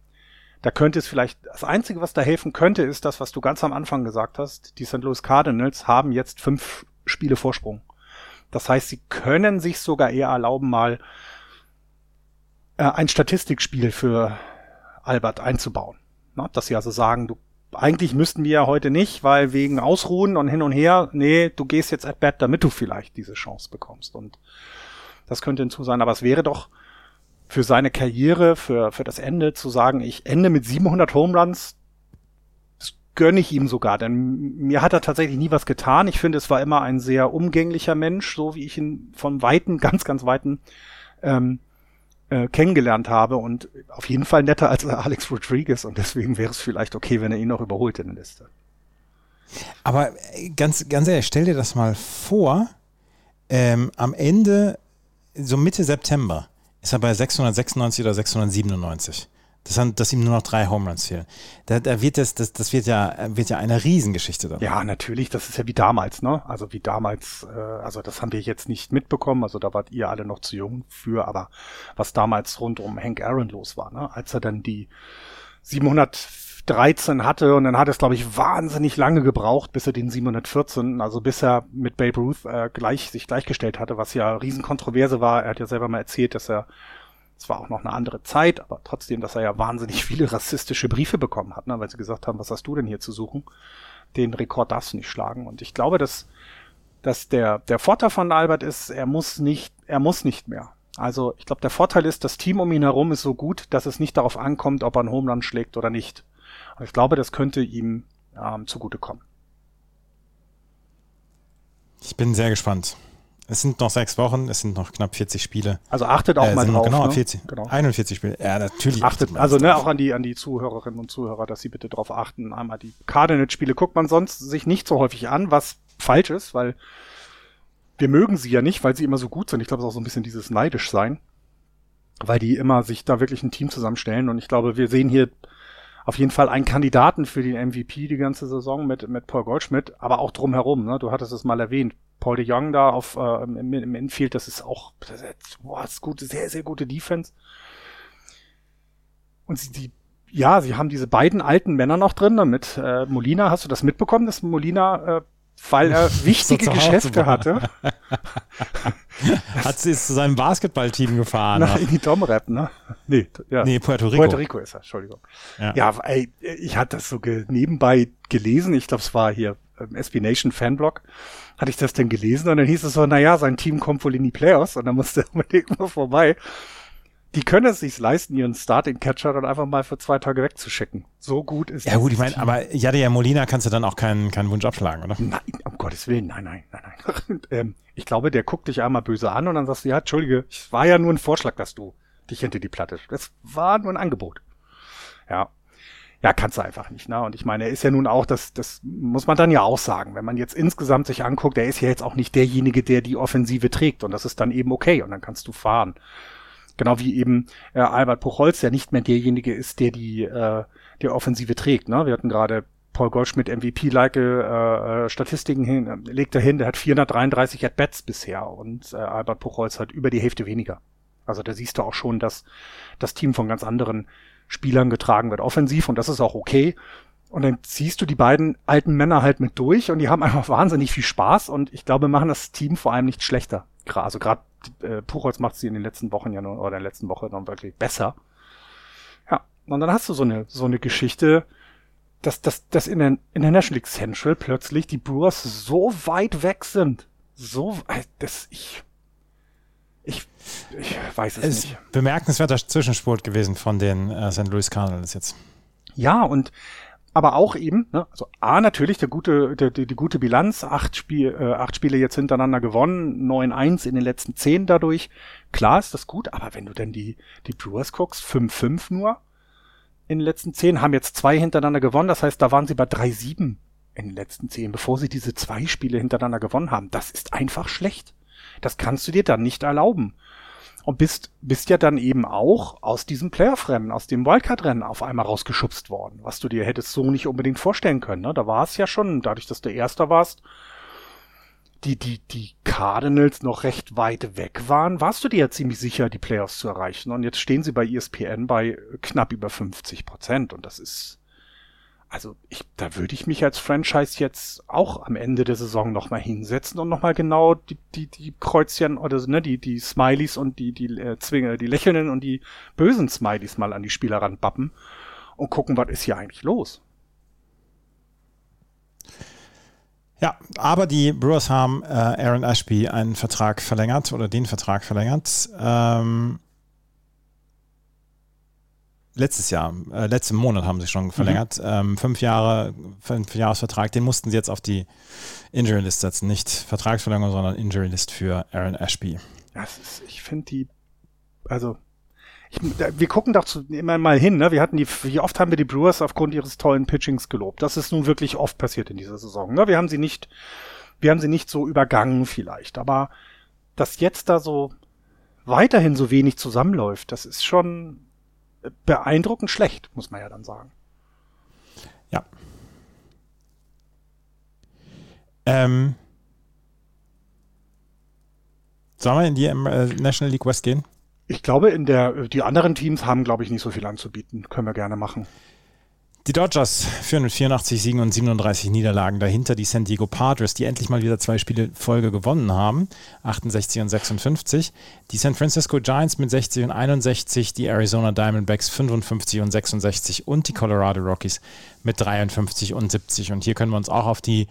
da könnte es vielleicht, das Einzige, was da helfen könnte, ist das, was du ganz am Anfang gesagt hast. Die St. Louis Cardinals haben jetzt fünf Spiele Vorsprung. Das heißt, sie können sich sogar eher erlauben, mal äh, ein Statistikspiel für Albert einzubauen. Na, dass sie also sagen, du eigentlich müssten wir ja heute nicht, weil wegen Ausruhen und hin und her, nee, du gehst jetzt at bat, damit du vielleicht diese Chance bekommst. Und das könnte hinzu sein. Aber es wäre doch für seine Karriere, für, für das Ende zu sagen, ich ende mit 700 Home Runs, das gönne ich ihm sogar. Denn mir hat er tatsächlich nie was getan. Ich finde, es war immer ein sehr umgänglicher Mensch, so wie ich ihn von Weiten, ganz, ganz Weiten ähm, äh, kennengelernt habe und auf jeden Fall netter als Alex Rodriguez und deswegen wäre es vielleicht okay, wenn er ihn noch überholt in der Liste. Aber äh, ganz, ganz ehrlich, stell dir das mal vor, ähm, am Ende, so Mitte September, ist er bei 696 oder 697. Das sind, dass ihm nur noch drei Home Runs fehlen. Da, da wird das, das, das wird ja, wird ja eine Riesengeschichte dann. Ja, natürlich, das ist ja wie damals, ne? Also wie damals, äh, also das haben wir jetzt nicht mitbekommen, also da wart ihr alle noch zu jung für, aber was damals rund um Hank Aaron los war, ne? Als er dann die 713 hatte und dann hat es, glaube ich, wahnsinnig lange gebraucht, bis er den 714, also bis er mit Babe Ruth äh, gleich, sich gleichgestellt hatte, was ja Riesenkontroverse war. Er hat ja selber mal erzählt, dass er es war auch noch eine andere Zeit, aber trotzdem, dass er ja wahnsinnig viele rassistische Briefe bekommen hat, ne, weil sie gesagt haben, was hast du denn hier zu suchen? Den Rekord darfst du nicht schlagen. Und ich glaube, dass, dass der, der Vorteil von Albert ist, er muss nicht, er muss nicht mehr. Also ich glaube, der Vorteil ist, das Team um ihn herum ist so gut, dass es nicht darauf ankommt, ob er einen Home Run schlägt oder nicht. Und ich glaube, das könnte ihm ähm, zugutekommen. Ich bin sehr gespannt. Es sind noch sechs Wochen, es sind noch knapp 40 Spiele. Also achtet auch Äh, mal drauf. genau, ne? 40, genau. 41 Spiele. Ja, natürlich. Achtet, man also ne, auch an die, an die Zuhörerinnen und Zuhörer, dass sie bitte darauf achten. Einmal die Cardinals-Spiele guckt man sonst sich nicht so häufig an, was falsch ist, weil wir mögen sie ja nicht, weil sie immer so gut sind. Ich glaube, es ist auch so ein bisschen dieses neidisch sein, weil die immer sich da wirklich ein Team zusammenstellen. Und ich glaube, wir sehen hier auf jeden Fall einen Kandidaten für den MVP die ganze Saison mit, mit Paul Goldschmidt, aber auch drumherum. Ne? Du hattest es mal erwähnt. Paul de Jong da auf, äh, im, im Infield, das ist auch, das ist, boah, das ist gute, sehr, sehr gute Defense. Und sie, die, ja, sie haben diese beiden alten Männer noch drin, ne, mit äh, Molina. Hast du das mitbekommen, dass Molina, äh, weil er wichtige Hause Geschäfte hatte, Hat sie es zu seinem Basketballteam gefahren? nach in die Dom-Rap, ne? Nee, ja. nee, Puerto Rico. Puerto Rico ist er, Entschuldigung. Ja. Ja, ey, ich hatte das so ge nebenbei gelesen. Ich glaube, es war hier ähm, SB Nation Fanblog. Hatte ich das denn gelesen und dann hieß es so, naja, sein Team kommt wohl in die Playoffs und dann musste er unbedingt mal vorbei. Die können es sich leisten, ihren Starting Catcher dann einfach mal für zwei Tage wegzuschicken. So gut ist Ja gut, ich meine, aber Jadia Molina kannst du dann auch keinen, keinen Wunsch abschlagen, oder? Nein, um Gottes Willen, nein, nein, nein, nein. ähm, ich glaube, der guckt dich einmal böse an und dann sagst du, ja, Entschuldige, es war ja nur ein Vorschlag, dass du dich hinter die Platte. Das war nur ein Angebot. Ja. Ja, kannst du einfach nicht, ne? Und ich meine, er ist ja nun auch, das, das muss man dann ja auch sagen, wenn man jetzt insgesamt sich anguckt, er ist ja jetzt auch nicht derjenige, der die Offensive trägt und das ist dann eben okay und dann kannst du fahren. Genau wie eben äh, Albert Puchholz, der nicht mehr derjenige ist, der die äh, der Offensive trägt. Ne? Wir hatten gerade Paul Goldschmidt MVP-like äh, äh, Statistiken hin, äh, legt er hin, der hat 433 At-Bats bisher und äh, Albert Puchholz hat über die Hälfte weniger. Also da siehst du auch schon, dass das Team von ganz anderen Spielern getragen wird, offensiv und das ist auch okay. Und dann ziehst du die beiden alten Männer halt mit durch und die haben einfach wahnsinnig viel Spaß und ich glaube, machen das Team vor allem nicht schlechter. Also gerade äh, Puchholz macht sie in den letzten Wochen ja nur, oder in der letzten Woche dann wirklich besser. Ja, und dann hast du so eine, so eine Geschichte, dass, dass, dass in der, in der National League Central plötzlich die Brewers so weit weg sind. So, äh, das, ich, ich, ich weiß es Es ist nicht. bemerkenswerter Zwischenspurt gewesen von den äh, St. Louis Cardinals jetzt. Ja, und aber auch eben, ne, also A natürlich der gute, der, die, die gute Bilanz, acht, Spiel, äh, acht Spiele jetzt hintereinander gewonnen, 9-1 in den letzten zehn dadurch. Klar ist das gut, aber wenn du dann die, die Brewers guckst, 5-5 nur in den letzten zehn, haben jetzt zwei hintereinander gewonnen, das heißt, da waren sie bei 3-7 in den letzten zehn, bevor sie diese zwei Spiele hintereinander gewonnen haben. Das ist einfach schlecht. Das kannst du dir dann nicht erlauben und bist, bist ja dann eben auch aus diesem Playoff-Rennen, aus dem Wildcard-Rennen auf einmal rausgeschubst worden, was du dir hättest so nicht unbedingt vorstellen können. Ne? Da war es ja schon, dadurch, dass du Erster warst, die, die, die Cardinals noch recht weit weg waren, warst du dir ja ziemlich sicher, die Playoffs zu erreichen. Und jetzt stehen sie bei ESPN bei knapp über 50 Prozent. Und das ist, also ich, da würde ich mich als Franchise jetzt auch am Ende der Saison nochmal hinsetzen und nochmal genau die, die, die Kreuzchen oder ne, die, die Smileys und die, die äh, Zwinge, die lächelnden und die bösen Smileys mal an die Spieler ranbappen und gucken, was ist hier eigentlich los. Ja, aber die Brewers haben äh, Aaron Ashby einen Vertrag verlängert oder den Vertrag verlängert. Ähm, letztes Jahr, äh, letzten Monat haben sie schon verlängert. Ähm, fünf Jahre, fünf Jahresvertrag, den mussten sie jetzt auf die Injury List setzen. Nicht Vertragsverlängerung, sondern Injury List für Aaron Ashby. Ja, es ist, ich finde die, also ich, da, wir gucken doch zu, immer mal hin, ne? Wir hatten die, wie oft haben wir die Brewers aufgrund ihres tollen Pitchings gelobt? Das ist nun wirklich oft passiert in dieser Saison. Ne? Wir haben sie nicht, wir haben sie nicht so übergangen vielleicht, aber dass jetzt da so weiterhin so wenig zusammenläuft, das ist schon beeindruckend schlecht, muss man ja dann sagen. Ja. Ähm, sollen wir in die äh, National League West gehen? Ich glaube, in der, die anderen Teams haben, glaube ich, nicht so viel anzubieten. Können wir gerne machen. Die Dodgers führen mit 84 Siegen und 37 Niederlagen. Dahinter die San Diego Padres, die endlich mal wieder zwei Spiele Folge gewonnen haben. 68 und 56. Die San Francisco Giants mit 60 und 61. Die Arizona Diamondbacks 55 und 66. Und die Colorado Rockies mit 53 und 70. Und hier können wir uns auch auf die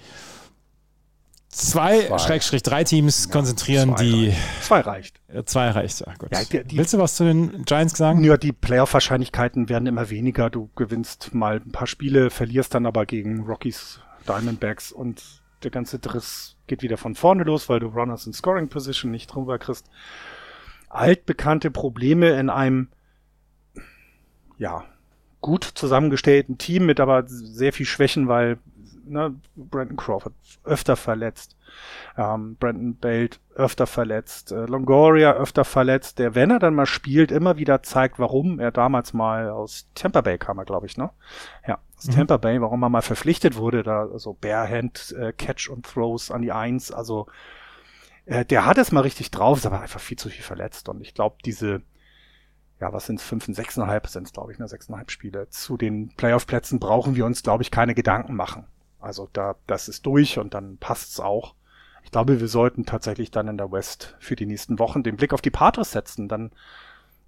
zwei, Zwei. Schrägstrich drei Teams konzentrieren, zwei die reicht. Zwei reicht. zwei reicht. Ja, gut. Ja, die- die- Willst du was zu den Giants sagen? Ja, die Playoff-Wahrscheinlichkeiten werden immer weniger. Du gewinnst mal ein paar Spiele, verlierst dann aber gegen Rockies, Diamondbacks und der ganze Driss geht wieder von vorne los, weil du Runners in Scoring Position nicht drüber kriegst. Altbekannte Probleme in einem, ja, gut zusammengestellten Team mit aber sehr viel Schwächen, weil ne, Brandon Crawford öfter verletzt, ähm, Brandon Belt öfter verletzt, äh, Longoria öfter verletzt, der, wenn er dann mal spielt, immer wieder zeigt, warum er damals mal aus Tampa Bay kam er, glaube ich, ne? Ja, aus mhm. Tampa Bay, warum er mal verpflichtet wurde, da so also Barehand äh, Catch und Throws an die Eins, also äh, der hat es mal richtig drauf, ist aber einfach viel zu viel verletzt und ich glaube, diese ja, was sind es, fünf und sechseinhalb sind es, glaube ich, ne, sechseinhalb Spiele. Zu den Playoff-Plätzen brauchen wir uns, glaube ich, keine Gedanken machen. Also da, das ist durch und dann passt's auch. Ich glaube, wir sollten tatsächlich dann in der West für die nächsten Wochen den Blick auf die Patres setzen. Dann,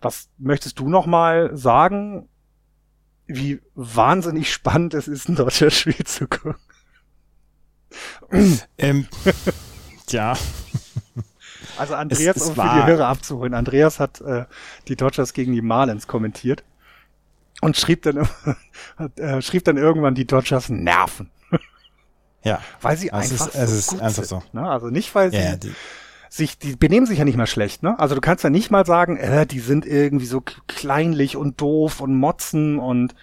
was möchtest du noch mal sagen, wie wahnsinnig spannend es ist, ein deutsches Spiel zu gucken? Ähm, ja. Also Andreas, es, es um für die Hörer abzuholen, Andreas hat äh, die Dodgers gegen die Marlins kommentiert und schrieb dann, äh, schrieb dann irgendwann, die Dodgers nerven. Ja. Weil sie also einfach es ist, es ist gut einfach sind, so. Ne? Also nicht, weil sie ja, die, sich, die benehmen sich ja nicht mal schlecht, ne? Also du kannst ja nicht mal sagen, äh, die sind irgendwie so kleinlich und doof und motzen und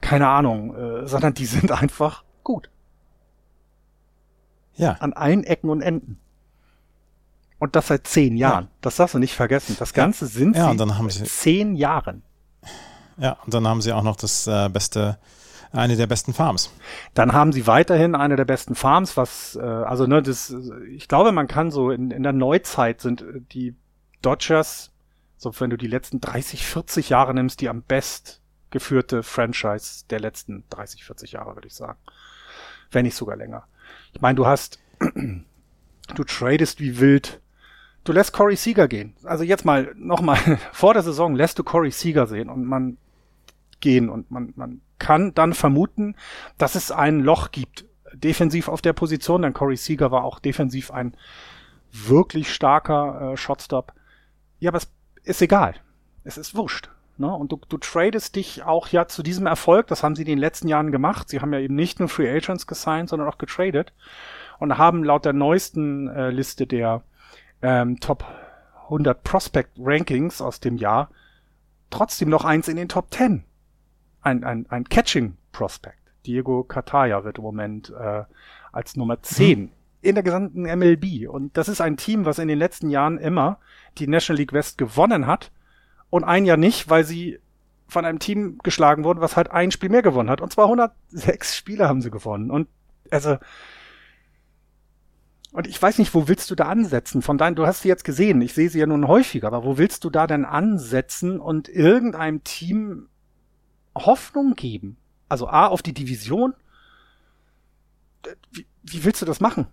keine Ahnung, äh, sondern die sind einfach gut. Ja. An allen Ecken und Enden. Und das seit zehn Jahren. Ja. Das darfst du nicht vergessen. Das Ganze sind ja, sie und dann haben sie zehn Jahren. Ja, und dann haben sie auch noch das äh, beste eine der besten Farms. Dann haben sie weiterhin eine der besten Farms, was, äh, also ne, das, ich glaube, man kann so in, in der Neuzeit sind äh, die Dodgers, so wenn du die letzten 30, 40 Jahre nimmst, die am best geführte Franchise der letzten 30, 40 Jahre, würde ich sagen. Wenn nicht sogar länger. Ich meine, du hast, du tradest wie wild. Du lässt Corey Seager gehen. Also jetzt mal, nochmal, vor der Saison lässt du Corey Seager sehen und man gehen und man, man kann dann vermuten, dass es ein Loch gibt, defensiv auf der Position, denn Corey Seager war auch defensiv ein wirklich starker äh, Shotstop. Ja, aber es ist egal. Es ist wurscht. Ne? Und du, du tradest dich auch ja zu diesem Erfolg, das haben sie in den letzten Jahren gemacht. Sie haben ja eben nicht nur Free Agents gesigned, sondern auch getradet und haben laut der neuesten äh, Liste der ähm, Top 100 Prospect Rankings aus dem Jahr trotzdem noch eins in den Top 10 ein, ein, ein Catching Prospect. Diego Cataya wird im Moment äh, als Nummer 10 mhm. in der gesamten MLB. Und das ist ein Team, was in den letzten Jahren immer die National League West gewonnen hat und ein Jahr nicht, weil sie von einem Team geschlagen wurden, was halt ein Spiel mehr gewonnen hat. Und zwar 106 Spiele haben sie gewonnen. Und also und ich weiß nicht, wo willst du da ansetzen? Von deinen, du hast sie jetzt gesehen, ich sehe sie ja nun häufiger, aber wo willst du da denn ansetzen und irgendeinem Team Hoffnung geben. Also A, auf die Division. Wie, wie willst du das machen?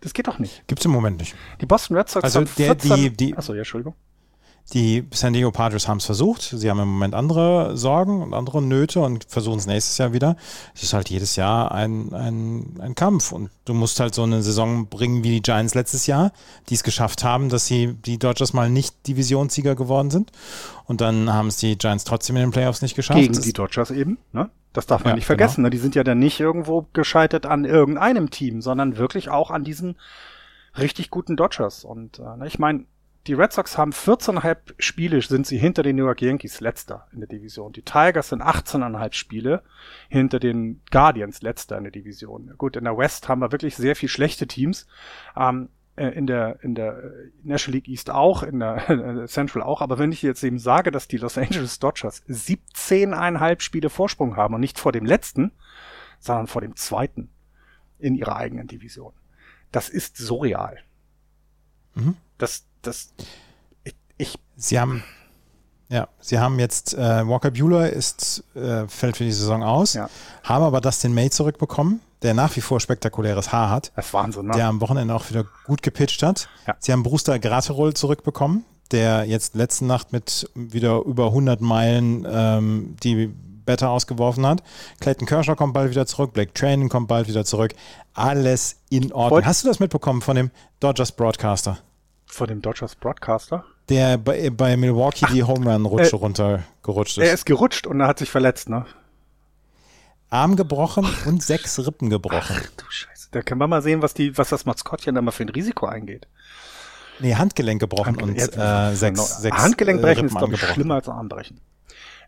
Das geht doch nicht. Gibt's im Moment nicht. Die Boston Red Sox also haben der, 14, die, die, achso, ja, Entschuldigung. Die San Diego Padres haben es versucht. Sie haben im Moment andere Sorgen und andere Nöte und versuchen es nächstes Jahr wieder. Es ist halt jedes Jahr ein, ein, ein Kampf und du musst halt so eine Saison bringen wie die Giants letztes Jahr, die es geschafft haben, dass sie die Dodgers mal nicht Divisionssieger geworden sind. Und dann haben es die Giants trotzdem in den Playoffs nicht geschafft. Gegen die Dodgers eben, ne? Das darf man ja, nicht vergessen. Genau. Ne? Die sind ja dann nicht irgendwo gescheitert an irgendeinem Team, sondern wirklich auch an diesen richtig guten Dodgers. Und äh, ne, ich meine, die Red Sox haben 14,5 Spiele, sind sie hinter den New York Yankees letzter in der Division. Die Tigers sind 18,5 Spiele hinter den Guardians letzter in der Division. Gut, in der West haben wir wirklich sehr viel schlechte Teams. Ähm, äh, in der, in der National League East auch, in der Central auch. Aber wenn ich jetzt eben sage, dass die Los Angeles Dodgers 17,5 Spiele Vorsprung haben und nicht vor dem letzten, sondern vor dem zweiten in ihrer eigenen Division. Das ist surreal. Mhm. Das, das, ich, ich Sie haben, ja, sie haben jetzt, äh, Walker Bueller ist, äh, fällt für die Saison aus, ja. haben aber Dustin May zurückbekommen, der nach wie vor spektakuläres Haar hat. Das ist Wahnsinn, ne? Der am Wochenende auch wieder gut gepitcht hat. Ja. Sie haben Brewster Graterol zurückbekommen, der jetzt letzte Nacht mit wieder über 100 Meilen ähm, die Better ausgeworfen hat. Clayton Kershaw kommt bald wieder zurück, Blake Train kommt bald wieder zurück. Alles in Ordnung. Hast du das mitbekommen von dem Dodgers Broadcaster? Von dem Dodgers Broadcaster? Der bei, bei Milwaukee Ach, die Home Run Rutsche äh, runtergerutscht ist. Er ist gerutscht und er hat sich verletzt, ne? Arm gebrochen und sechs Rippen gebrochen. Ach du Scheiße. Da können wir mal sehen, was die, was das Maskottchen da mal für ein Risiko eingeht. Nee, Handgelenk gebrochen Handgelenk, und äh, sechs, sechs Handgelenk brechen äh, ist, glaube ich, schlimmer als Armbrechen.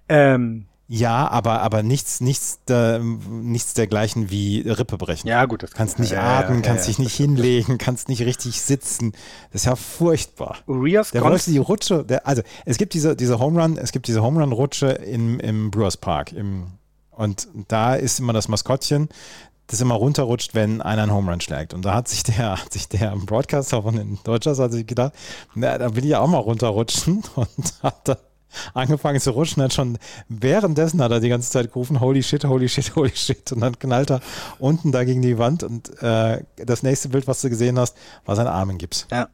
Ähm, Ja, aber, aber nichts, nichts, der, nichts dergleichen wie Rippe brechen. ja, gut. Das Kannst nicht ja, atmen, ja, kannst ja. dich nicht hinlegen, kannst nicht richtig sitzen. Das ist ja furchtbar. Urias Der wollte die Rutsche, der, also es gibt diese, diese Home Run, es gibt diese Home Run Rutsche im, im Brewers Park im, und da ist immer das Maskottchen, das immer runterrutscht, wenn einer einen Home Run schlägt. Und da hat sich der, hat sich der Broadcaster von den Dodgers hat sich gedacht, na, da will ich ja auch mal runterrutschen und hat dann angefangen zu rutschen, hat schon währenddessen hat er die ganze Zeit gerufen, holy shit, holy shit, holy shit und dann knallt er unten da gegen die Wand und äh, das nächste Bild, was du gesehen hast, war sein Arm in Gips. Ja.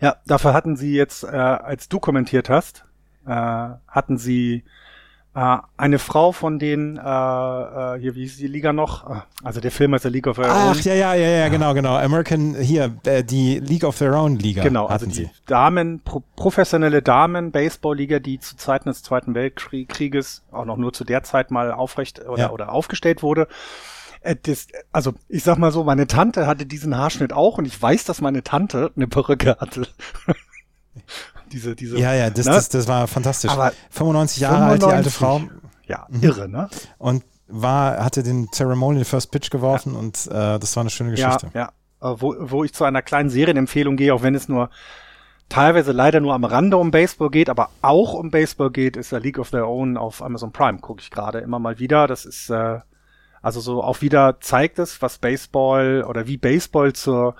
Ja, dafür hatten sie jetzt, äh, als du kommentiert hast, äh, hatten sie äh, eine Frau von den, äh, äh, hier, wie hieß die Liga noch? Ah, Also der Film ist der League of Their Ach, Own. ja, ja, ja, ja, genau, genau. American, hier, äh, die League of Their Own Liga Genau, also die sie. Damen, pro, professionelle Damen-Baseball-Liga, die zu Zeiten des Zweiten Weltkrieges auch noch nur zu der Zeit mal aufrecht oder, Ja. oder aufgestellt wurde. Äh, Das, also ich sag mal so, meine Tante hatte diesen Haarschnitt auch und ich weiß, dass meine Tante eine Perücke hatte. Diese, diese. Ja, ja, das, ne? das, das war fantastisch. Aber 95 Jahre alt, die alte 95. Frau Ja, Mhm. irre, ne? und war, hatte den Ceremonial First Pitch geworfen und äh, das war eine schöne Geschichte. Ja, ja. Äh, Wo, wo ich zu einer kleinen Serienempfehlung gehe, auch wenn es nur teilweise leider nur am Rande um Baseball geht, aber auch um Baseball geht, ist der League of Their Own auf Amazon Prime, gucke ich gerade immer mal wieder. Das ist äh, also so auch wieder zeigt es, was Baseball oder wie Baseball zur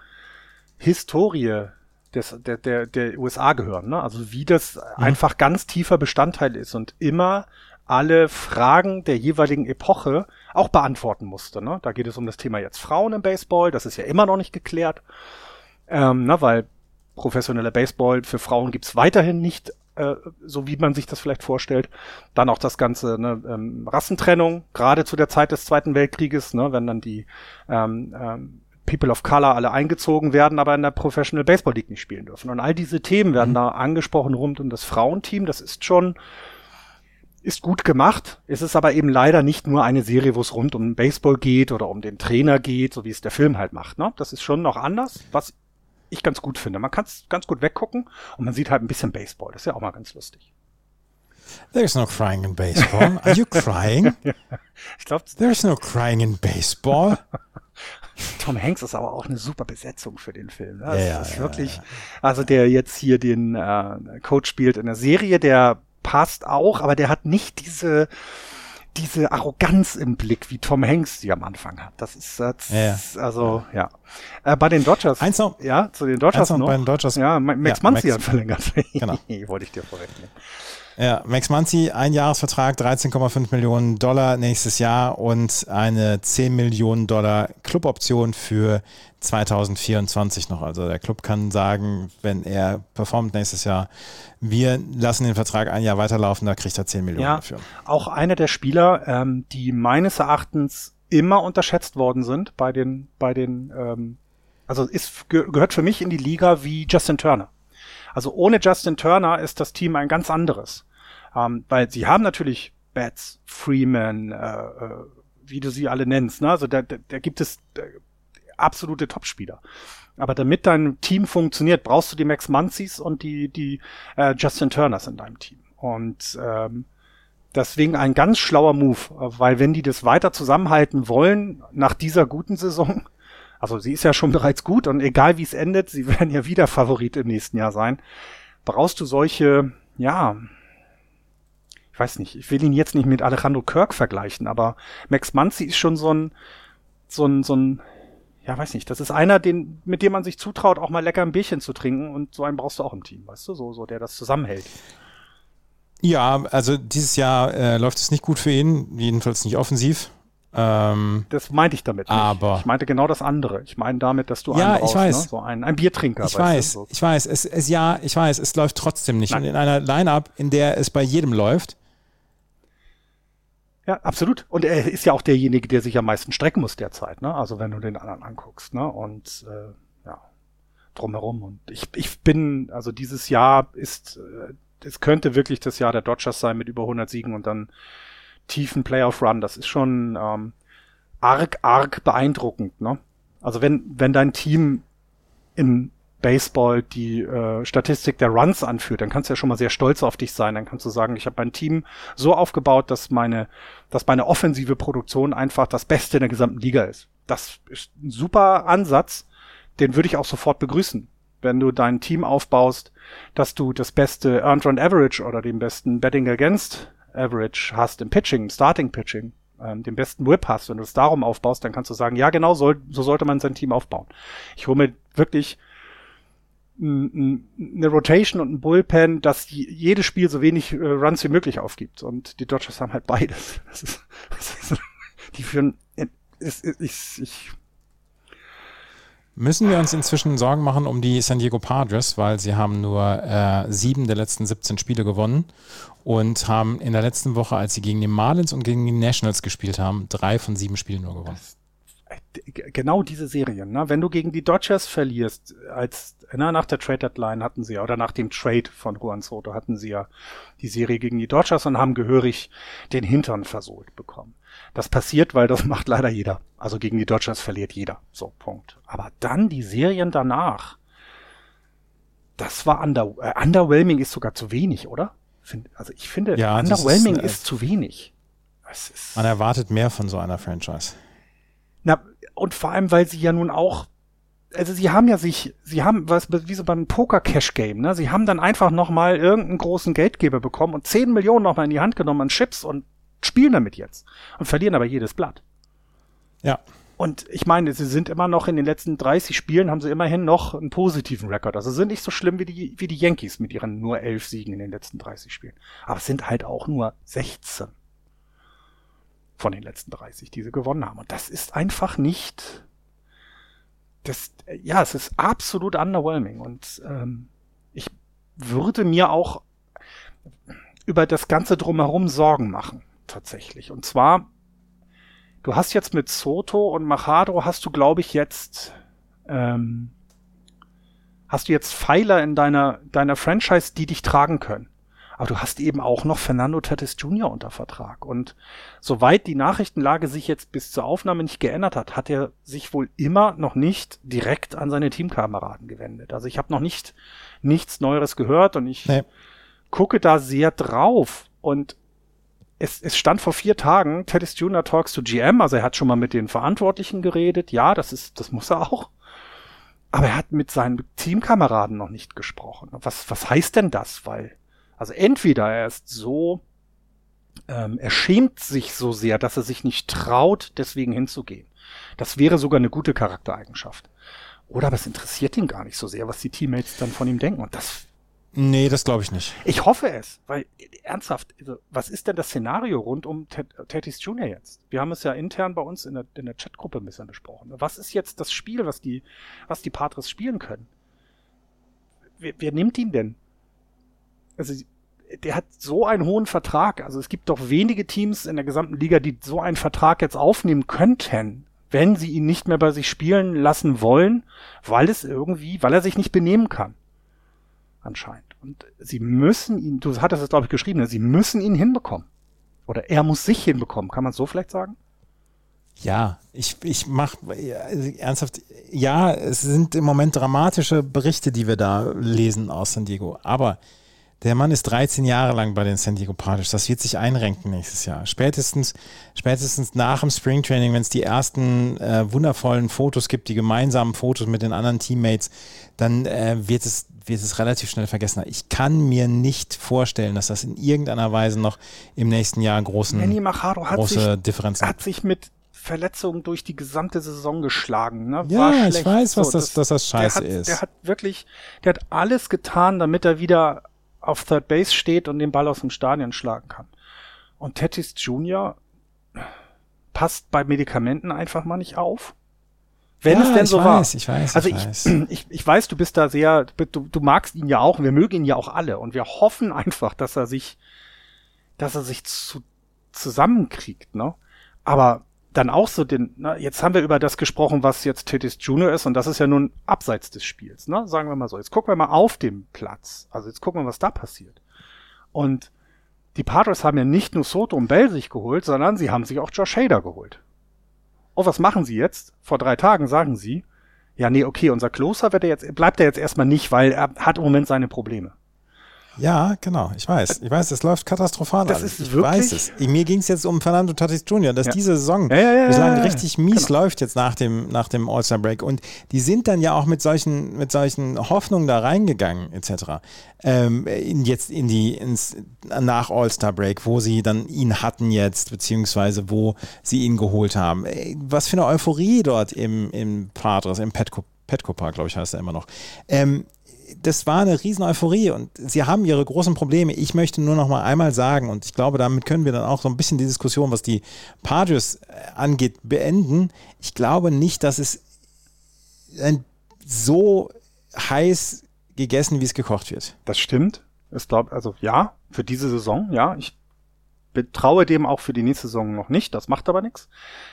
Historie des, der, der, der USA gehören. Ne? Also wie das einfach ganz tiefer Bestandteil ist und immer alle Fragen der jeweiligen Epoche auch beantworten musste. Ne? Da geht es um das Thema jetzt Frauen im Baseball, das ist ja immer noch nicht geklärt, ähm, ne, weil professioneller Baseball für Frauen gibt's weiterhin nicht, äh, so wie man sich das vielleicht vorstellt. Dann auch das ganze ne, ähm, Rassentrennung, gerade zu der Zeit des Zweiten Weltkrieges, ne, wenn dann die ähm, ähm, People of Color alle eingezogen werden, aber in der Professional Baseball League nicht spielen dürfen. Und all diese Themen werden da angesprochen rund um das Frauenteam. Das ist schon, ist gut gemacht. Es ist aber eben leider nicht nur eine Serie, wo es rund um Baseball geht oder um den Trainer geht, so wie es der Film halt macht. Ne? Das ist schon noch anders, was ich ganz gut finde. Man kann es ganz gut weggucken und man sieht halt ein bisschen Baseball. Das ist ja auch mal ganz lustig. There's no crying in baseball. Are you crying? Ich glaube, There's no crying in baseball. Tom Hanks ist aber auch eine super Besetzung für den Film. Ne? Ja, Das ja, ist ja, wirklich, also der jetzt hier den äh, Coach spielt in der Serie, der passt auch, aber der hat nicht diese diese Arroganz im Blick, wie Tom Hanks die am Anfang hat. Das ist, das Ja, ist also ja. Äh, bei den Dodgers. Eins noch- ja, zu den Dodgers eins noch bei den Dodgers. Ja, Ma- Max Ja, Muncy Max- hat verlängert. Genau. Wollte ich dir vorrechnen. Ja, Max Muncy, ein Jahresvertrag, 13,5 Millionen Dollar nächstes Jahr und eine 10 Millionen Dollar Cluboption für 2024 noch. Also der Club kann sagen, wenn er performt nächstes Jahr, wir lassen den Vertrag ein Jahr weiterlaufen, da kriegt er 10 Millionen Ja, dafür. auch einer der Spieler, ähm, die meines Erachtens immer unterschätzt worden sind bei den, bei den, ähm, also ist, ge gehört für mich in die Liga wie Justin Turner. Also ohne Justin Turner ist das Team ein ganz anderes. Ähm, weil sie haben natürlich Betts, Freeman, äh, äh, wie du sie alle nennst, ne? Also da, da, da gibt es äh, absolute Topspieler. Aber damit dein Team funktioniert, brauchst du die Max Muncies und die, die äh, Justin Turners in deinem Team. Und ähm, deswegen ein ganz schlauer Move, äh, weil wenn die das weiter zusammenhalten wollen nach dieser guten Saison, also sie ist ja schon bereits gut und egal wie es endet, sie werden ja wieder Favorit im nächsten Jahr sein, brauchst du solche, ja, ich weiß nicht, ich will ihn jetzt nicht mit Alejandro Kirk vergleichen, aber Max Muncy ist schon so ein, so ein, so ein, ja, weiß nicht, das ist einer, den, mit dem man sich zutraut, auch mal lecker ein Bierchen zu trinken und so einen brauchst du auch im Team, weißt du, so, so, der das zusammenhält. Ja, also dieses Jahr äh, läuft es nicht gut für ihn, jedenfalls nicht offensiv. Ähm, Das meinte ich damit nicht. Aber- Ich meinte genau das andere. Ich meine damit, dass du Ja, einen ich brauchst, weiß. Ne? So einen, ein Biertrinker. ich weiß, Du? Ich weiß, es, es, ja, ich weiß, es läuft trotzdem nicht. Nein. Und in einer Line-Up, in der es bei jedem läuft, Ja, absolut. Und er ist ja auch derjenige, der sich am meisten strecken muss derzeit. Ne? Also wenn du den anderen anguckst. Ne? Und äh, ja, drumherum. Und ich, ich bin, also dieses Jahr ist, äh, es könnte wirklich das Jahr der Dodgers sein mit über 100 Siegen und dann tiefen Playoff-Run. Das ist schon ähm, arg, arg beeindruckend. Ne? Also wenn, wenn dein Team im Baseball die äh, Statistik der Runs anführt, dann kannst du ja schon mal sehr stolz auf dich sein. Dann kannst du sagen, ich habe mein Team so aufgebaut, dass meine, dass meine offensive Produktion einfach das Beste in der gesamten Liga ist. Das ist ein super Ansatz, den würde ich auch sofort begrüßen. Wenn du dein Team aufbaust, dass du das beste Earned Run Average oder den besten Betting Against Average hast im Pitching, im Starting Pitching, ähm, den besten Whip hast, wenn du es darum aufbaust, dann kannst du sagen, ja genau, soll, so sollte man sein Team aufbauen. Ich hole mir wirklich eine Rotation und ein Bullpen, das jedes Spiel so wenig äh, Runs wie möglich aufgibt. Und die Dodgers haben halt beides. Das ist, das ist, die führen, ist, ist, ich, Müssen wir uns inzwischen Sorgen machen um die San Diego Padres, weil sie haben nur äh, sieben der letzten 17 Spiele gewonnen und haben in der letzten Woche, als sie gegen die Marlins und gegen die Nationals gespielt haben, drei von sieben Spielen nur gewonnen. Das genau diese Serien. Ne? Wenn du gegen die Dodgers verlierst, als na, nach der Trade Deadline hatten sie ja, oder nach dem Trade von Juan Soto hatten sie ja die Serie gegen die Dodgers und haben gehörig den Hintern versohlt bekommen. Das passiert, weil das macht leider jeder. Also gegen die Dodgers verliert jeder. So, Punkt. Aber dann die Serien danach. Das war under, äh, underwhelming ist sogar zu wenig, oder? Find, also ich finde, ja, underwhelming ist, äh, ist, zu wenig. Ist, man erwartet mehr von so einer Franchise. Na, und vor allem, weil sie ja nun auch, also sie haben ja sich, sie haben, was, wie so beim Poker-Cash-Game, ne? Sie haben dann einfach nochmal irgendeinen großen Geldgeber bekommen und 10 Millionen nochmal in die Hand genommen an Chips und spielen damit jetzt. Und verlieren aber jedes Blatt. Ja. Und ich meine, sie sind immer noch in den letzten 30 Spielen, haben sie immerhin noch einen positiven Rekord. Also sind nicht so schlimm wie die, wie die Yankees mit ihren nur elf Siegen in den letzten 30 Spielen. Aber es sind halt auch nur 16 von den letzten 30, die sie gewonnen haben. Und das ist einfach nicht. Das, ja, es ist absolut underwhelming. Und ähm, ich würde mir auch über das Ganze drumherum Sorgen machen, tatsächlich. Und zwar, du hast jetzt mit Soto und Machado hast du, glaube ich, jetzt ähm, hast du jetzt Pfeiler in deiner, deiner Franchise, die dich tragen können. Aber du hast eben auch noch Fernando Tatis Jr. unter Vertrag. Und soweit die Nachrichtenlage sich jetzt bis zur Aufnahme nicht geändert hat, hat er sich wohl immer noch nicht direkt an seine Teamkameraden gewendet. Also ich habe noch nicht nichts Neueres gehört und ich nee. gucke da sehr drauf. Und es, es stand vor vier Tagen, Tatis Jr. talks to GM, also er hat schon mal mit den Verantwortlichen geredet. Ja, das ist, das muss er auch. Aber er hat mit seinen Teamkameraden noch nicht gesprochen. Was, was heißt denn das? Weil also entweder er ist so, ähm, er schämt sich so sehr, dass er sich nicht traut, deswegen hinzugehen. Das wäre sogar eine gute Charaktereigenschaft. Oder aber es interessiert ihn gar nicht so sehr, was die Teammates dann von ihm denken. Und das. Nee, das glaube ich nicht. Ich hoffe es, weil ernsthaft, also, was ist denn das Szenario rund um Tatis Jr. jetzt? Wir haben es ja intern bei uns in der, in der Chatgruppe ein bisschen besprochen. Was ist jetzt das Spiel, was die, was die Patres spielen können? Wer, wer nimmt ihn denn? Also der hat so einen hohen Vertrag. Also es gibt doch wenige Teams in der gesamten Liga, die so einen Vertrag jetzt aufnehmen könnten, wenn sie ihn nicht mehr bei sich spielen lassen wollen, weil es irgendwie, weil er sich nicht benehmen kann. Anscheinend. Und sie müssen ihn, du hattest es glaube ich geschrieben, ne? sie müssen ihn hinbekommen. Oder er muss sich hinbekommen, kann man so vielleicht sagen? Ja, ich, ich mach ernsthaft, ja, es sind im Moment dramatische Berichte, die wir da lesen aus San Diego. Aber der Mann ist 13 Jahre lang bei den San Diego Padres. Das wird sich einrenken nächstes Jahr. Spätestens, spätestens nach dem Springtraining, wenn es die ersten äh, wundervollen Fotos gibt, die gemeinsamen Fotos mit den anderen Teammates, dann äh, wird, es, wird es relativ schnell vergessen. Ich kann mir nicht vorstellen, dass das in irgendeiner Weise noch im nächsten Jahr großen, Manny Machado hat große sich, Differenzen hat sich mit Verletzungen durch die gesamte Saison geschlagen. Ne? ja, ich weiß, was so, das, das, dass das scheiße der hat, ist. Der hat wirklich, der hat alles getan, damit er wieder auf Third Base steht und den Ball aus dem Stadion schlagen kann. Und Tatis Jr. passt bei Medikamenten einfach mal nicht auf. Wenn ja, es denn so weiß, war. Ich weiß, also ich, ich, weiß. Ich, ich weiß, du bist da sehr, du, du magst ihn ja auch, wir mögen ihn ja auch alle und wir hoffen einfach, dass er sich, dass er sich zu, zusammenkriegt, ne? Aber dann auch so den, na, jetzt haben wir über das gesprochen, was jetzt Titis Junior ist, und das ist ja nun abseits des Spiels, ne? Sagen wir mal so. Jetzt gucken wir mal auf dem Platz. Also jetzt gucken wir, was da passiert. Und die Padres haben ja nicht nur Soto und Bell sich geholt, sondern sie haben sich auch Josh Hader geholt. oh, was machen Sie jetzt? Vor drei Tagen sagen Sie, ja, nee, okay, unser Closer wird er jetzt, bleibt er jetzt erstmal nicht, weil er hat im Moment seine Probleme. Ja, genau. Ich weiß. Ich weiß, es läuft katastrophal. Das alles. ist ich wirklich- weiß es. Mir ging es jetzt um Fernando Tatis Jr., dass Ja. diese Saison Ja, ja, bislang richtig mies Genau. läuft jetzt nach dem, nach dem All-Star-Break. Und die sind dann ja auch mit solchen, mit solchen Hoffnungen da reingegangen, etc. Ähm, jetzt in die, ins, nach All-Star-Break, wo sie dann ihn hatten jetzt, beziehungsweise wo sie ihn geholt haben. Ey, Was für eine Euphorie dort im, im Padres, im Petco, Petco Park, glaube ich, heißt er immer noch. Ähm, das war eine riesen Euphorie und sie haben ihre großen Probleme. Ich möchte nur noch mal einmal sagen und ich glaube, damit können wir dann auch so ein bisschen die Diskussion, was die Padres äh, angeht, beenden. Ich glaube nicht, dass es ein so heiß gegessen, wie es gekocht wird. Das stimmt. Ich glaube, also ja, für diese Saison, ja. Ich betraue dem auch für die nächste Saison noch nicht. Das macht aber nichts.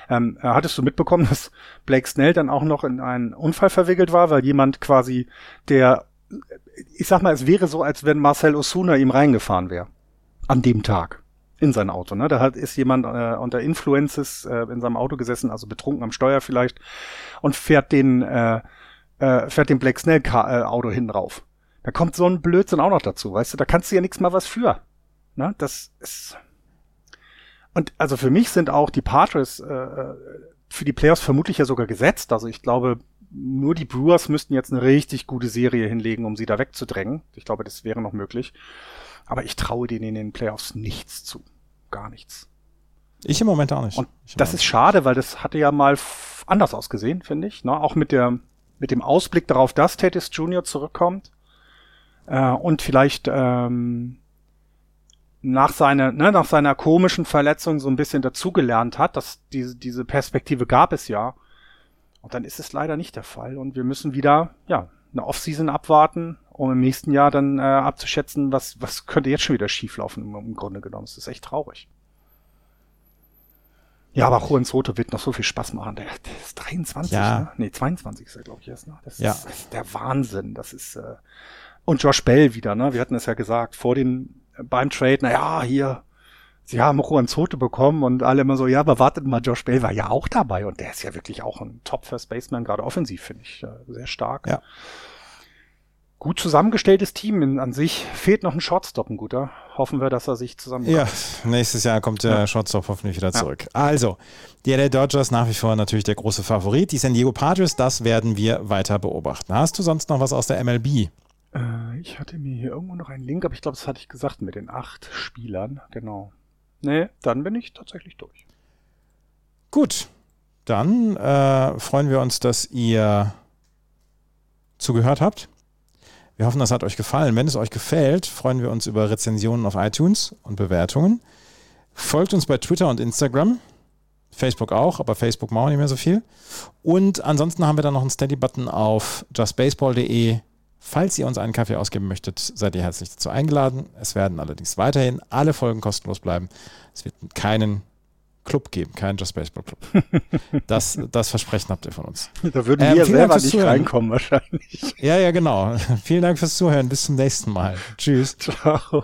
Ähm, äh, hattest du mitbekommen, dass Blake Snell dann auch noch in einen Unfall verwickelt war, weil jemand quasi, der, ich sag mal, es wäre so, als wenn Marcel Osuna ihm reingefahren wäre. An dem Tag. In sein Auto. Ne? Da hat, ist jemand äh, unter Influences äh, in seinem Auto gesessen, also betrunken am Steuer vielleicht, und fährt den, äh, äh, fährt den Black Snell äh, Auto hinten rauf. Da kommt so ein Blödsinn auch noch dazu, weißt du, da kannst du ja nichts mal was für. Ne? Das ist. Und also für mich sind auch die Padres äh, äh, für die Playoffs vermutlich ja sogar gesetzt. Also ich glaube, nur die Brewers müssten jetzt eine richtig gute Serie hinlegen, um sie da wegzudrängen. Ich glaube, das wäre noch möglich. Aber ich traue denen in den Playoffs nichts zu. Gar nichts. Ich im Moment auch nicht. Und das ist schade, weil das hatte ja mal anders ausgesehen, finde ich. Ne? Auch mit der mit dem Ausblick darauf, dass Tatis Jr. zurückkommt äh, und vielleicht ähm, nach seiner ne, nach seiner komischen Verletzung so ein bisschen dazugelernt hat, dass diese diese Perspektive gab es ja. Und dann ist es leider nicht der Fall und wir müssen wieder ja eine Offseason abwarten, um im nächsten Jahr dann äh, abzuschätzen, was was könnte jetzt schon wieder schieflaufen im, im Grunde genommen. Das ist echt traurig. Ja, aber Juan Soto wird noch so viel Spaß machen. Der, der ist 23, Ja. ne? Nee, 22 ist er, glaube ich, erst. Ne? Das, Ja. ist, das ist der Wahnsinn. Das ist äh und Josh Bell wieder, ne? Wir hatten es ja gesagt, vor den beim Trade, na ja, hier, sie haben Juan Soto bekommen und alle immer so, ja, aber wartet mal, Josh Bell war ja auch dabei und der ist ja wirklich auch ein Top First Baseman, gerade offensiv, finde ich, äh, sehr stark. Ja. Gut zusammengestelltes Team in, an sich. Fehlt noch ein Shortstop, ein guter. Hoffen wir, dass er sich zusammen. Ja, nächstes Jahr kommt der Ja. Shortstop hoffentlich wieder zurück. Also, die LA Dodgers nach wie vor natürlich der große Favorit. Die San Diego Padres, das werden wir weiter beobachten. Hast du sonst noch was aus der MLB? Äh, ich hatte mir hier irgendwo noch einen Link, aber ich glaube, das hatte ich gesagt mit den acht Spielern. Genau. Nee, dann bin ich tatsächlich durch. Gut, dann äh, freuen wir uns, dass ihr zugehört habt. Wir hoffen, das hat euch gefallen. Wenn es euch gefällt, freuen wir uns über Rezensionen auf iTunes und Bewertungen. Folgt uns bei Twitter und Instagram. Facebook auch, aber Facebook machen wir nicht mehr so viel. Und ansonsten haben wir dann noch einen Steady-Button auf justbaseball.de. Falls ihr uns einen Kaffee ausgeben möchtet, seid ihr herzlich dazu eingeladen. Es werden allerdings weiterhin alle Folgen kostenlos bleiben. Es wird keinen Club geben, keinen Just Baseball Club. Das, das Versprechen habt ihr von uns. Da würden Ähm, wir Dank selber nicht Zuhören. reinkommen wahrscheinlich. Ja, ja, genau. Vielen Dank fürs Zuhören. Bis zum nächsten Mal. Tschüss. Ciao.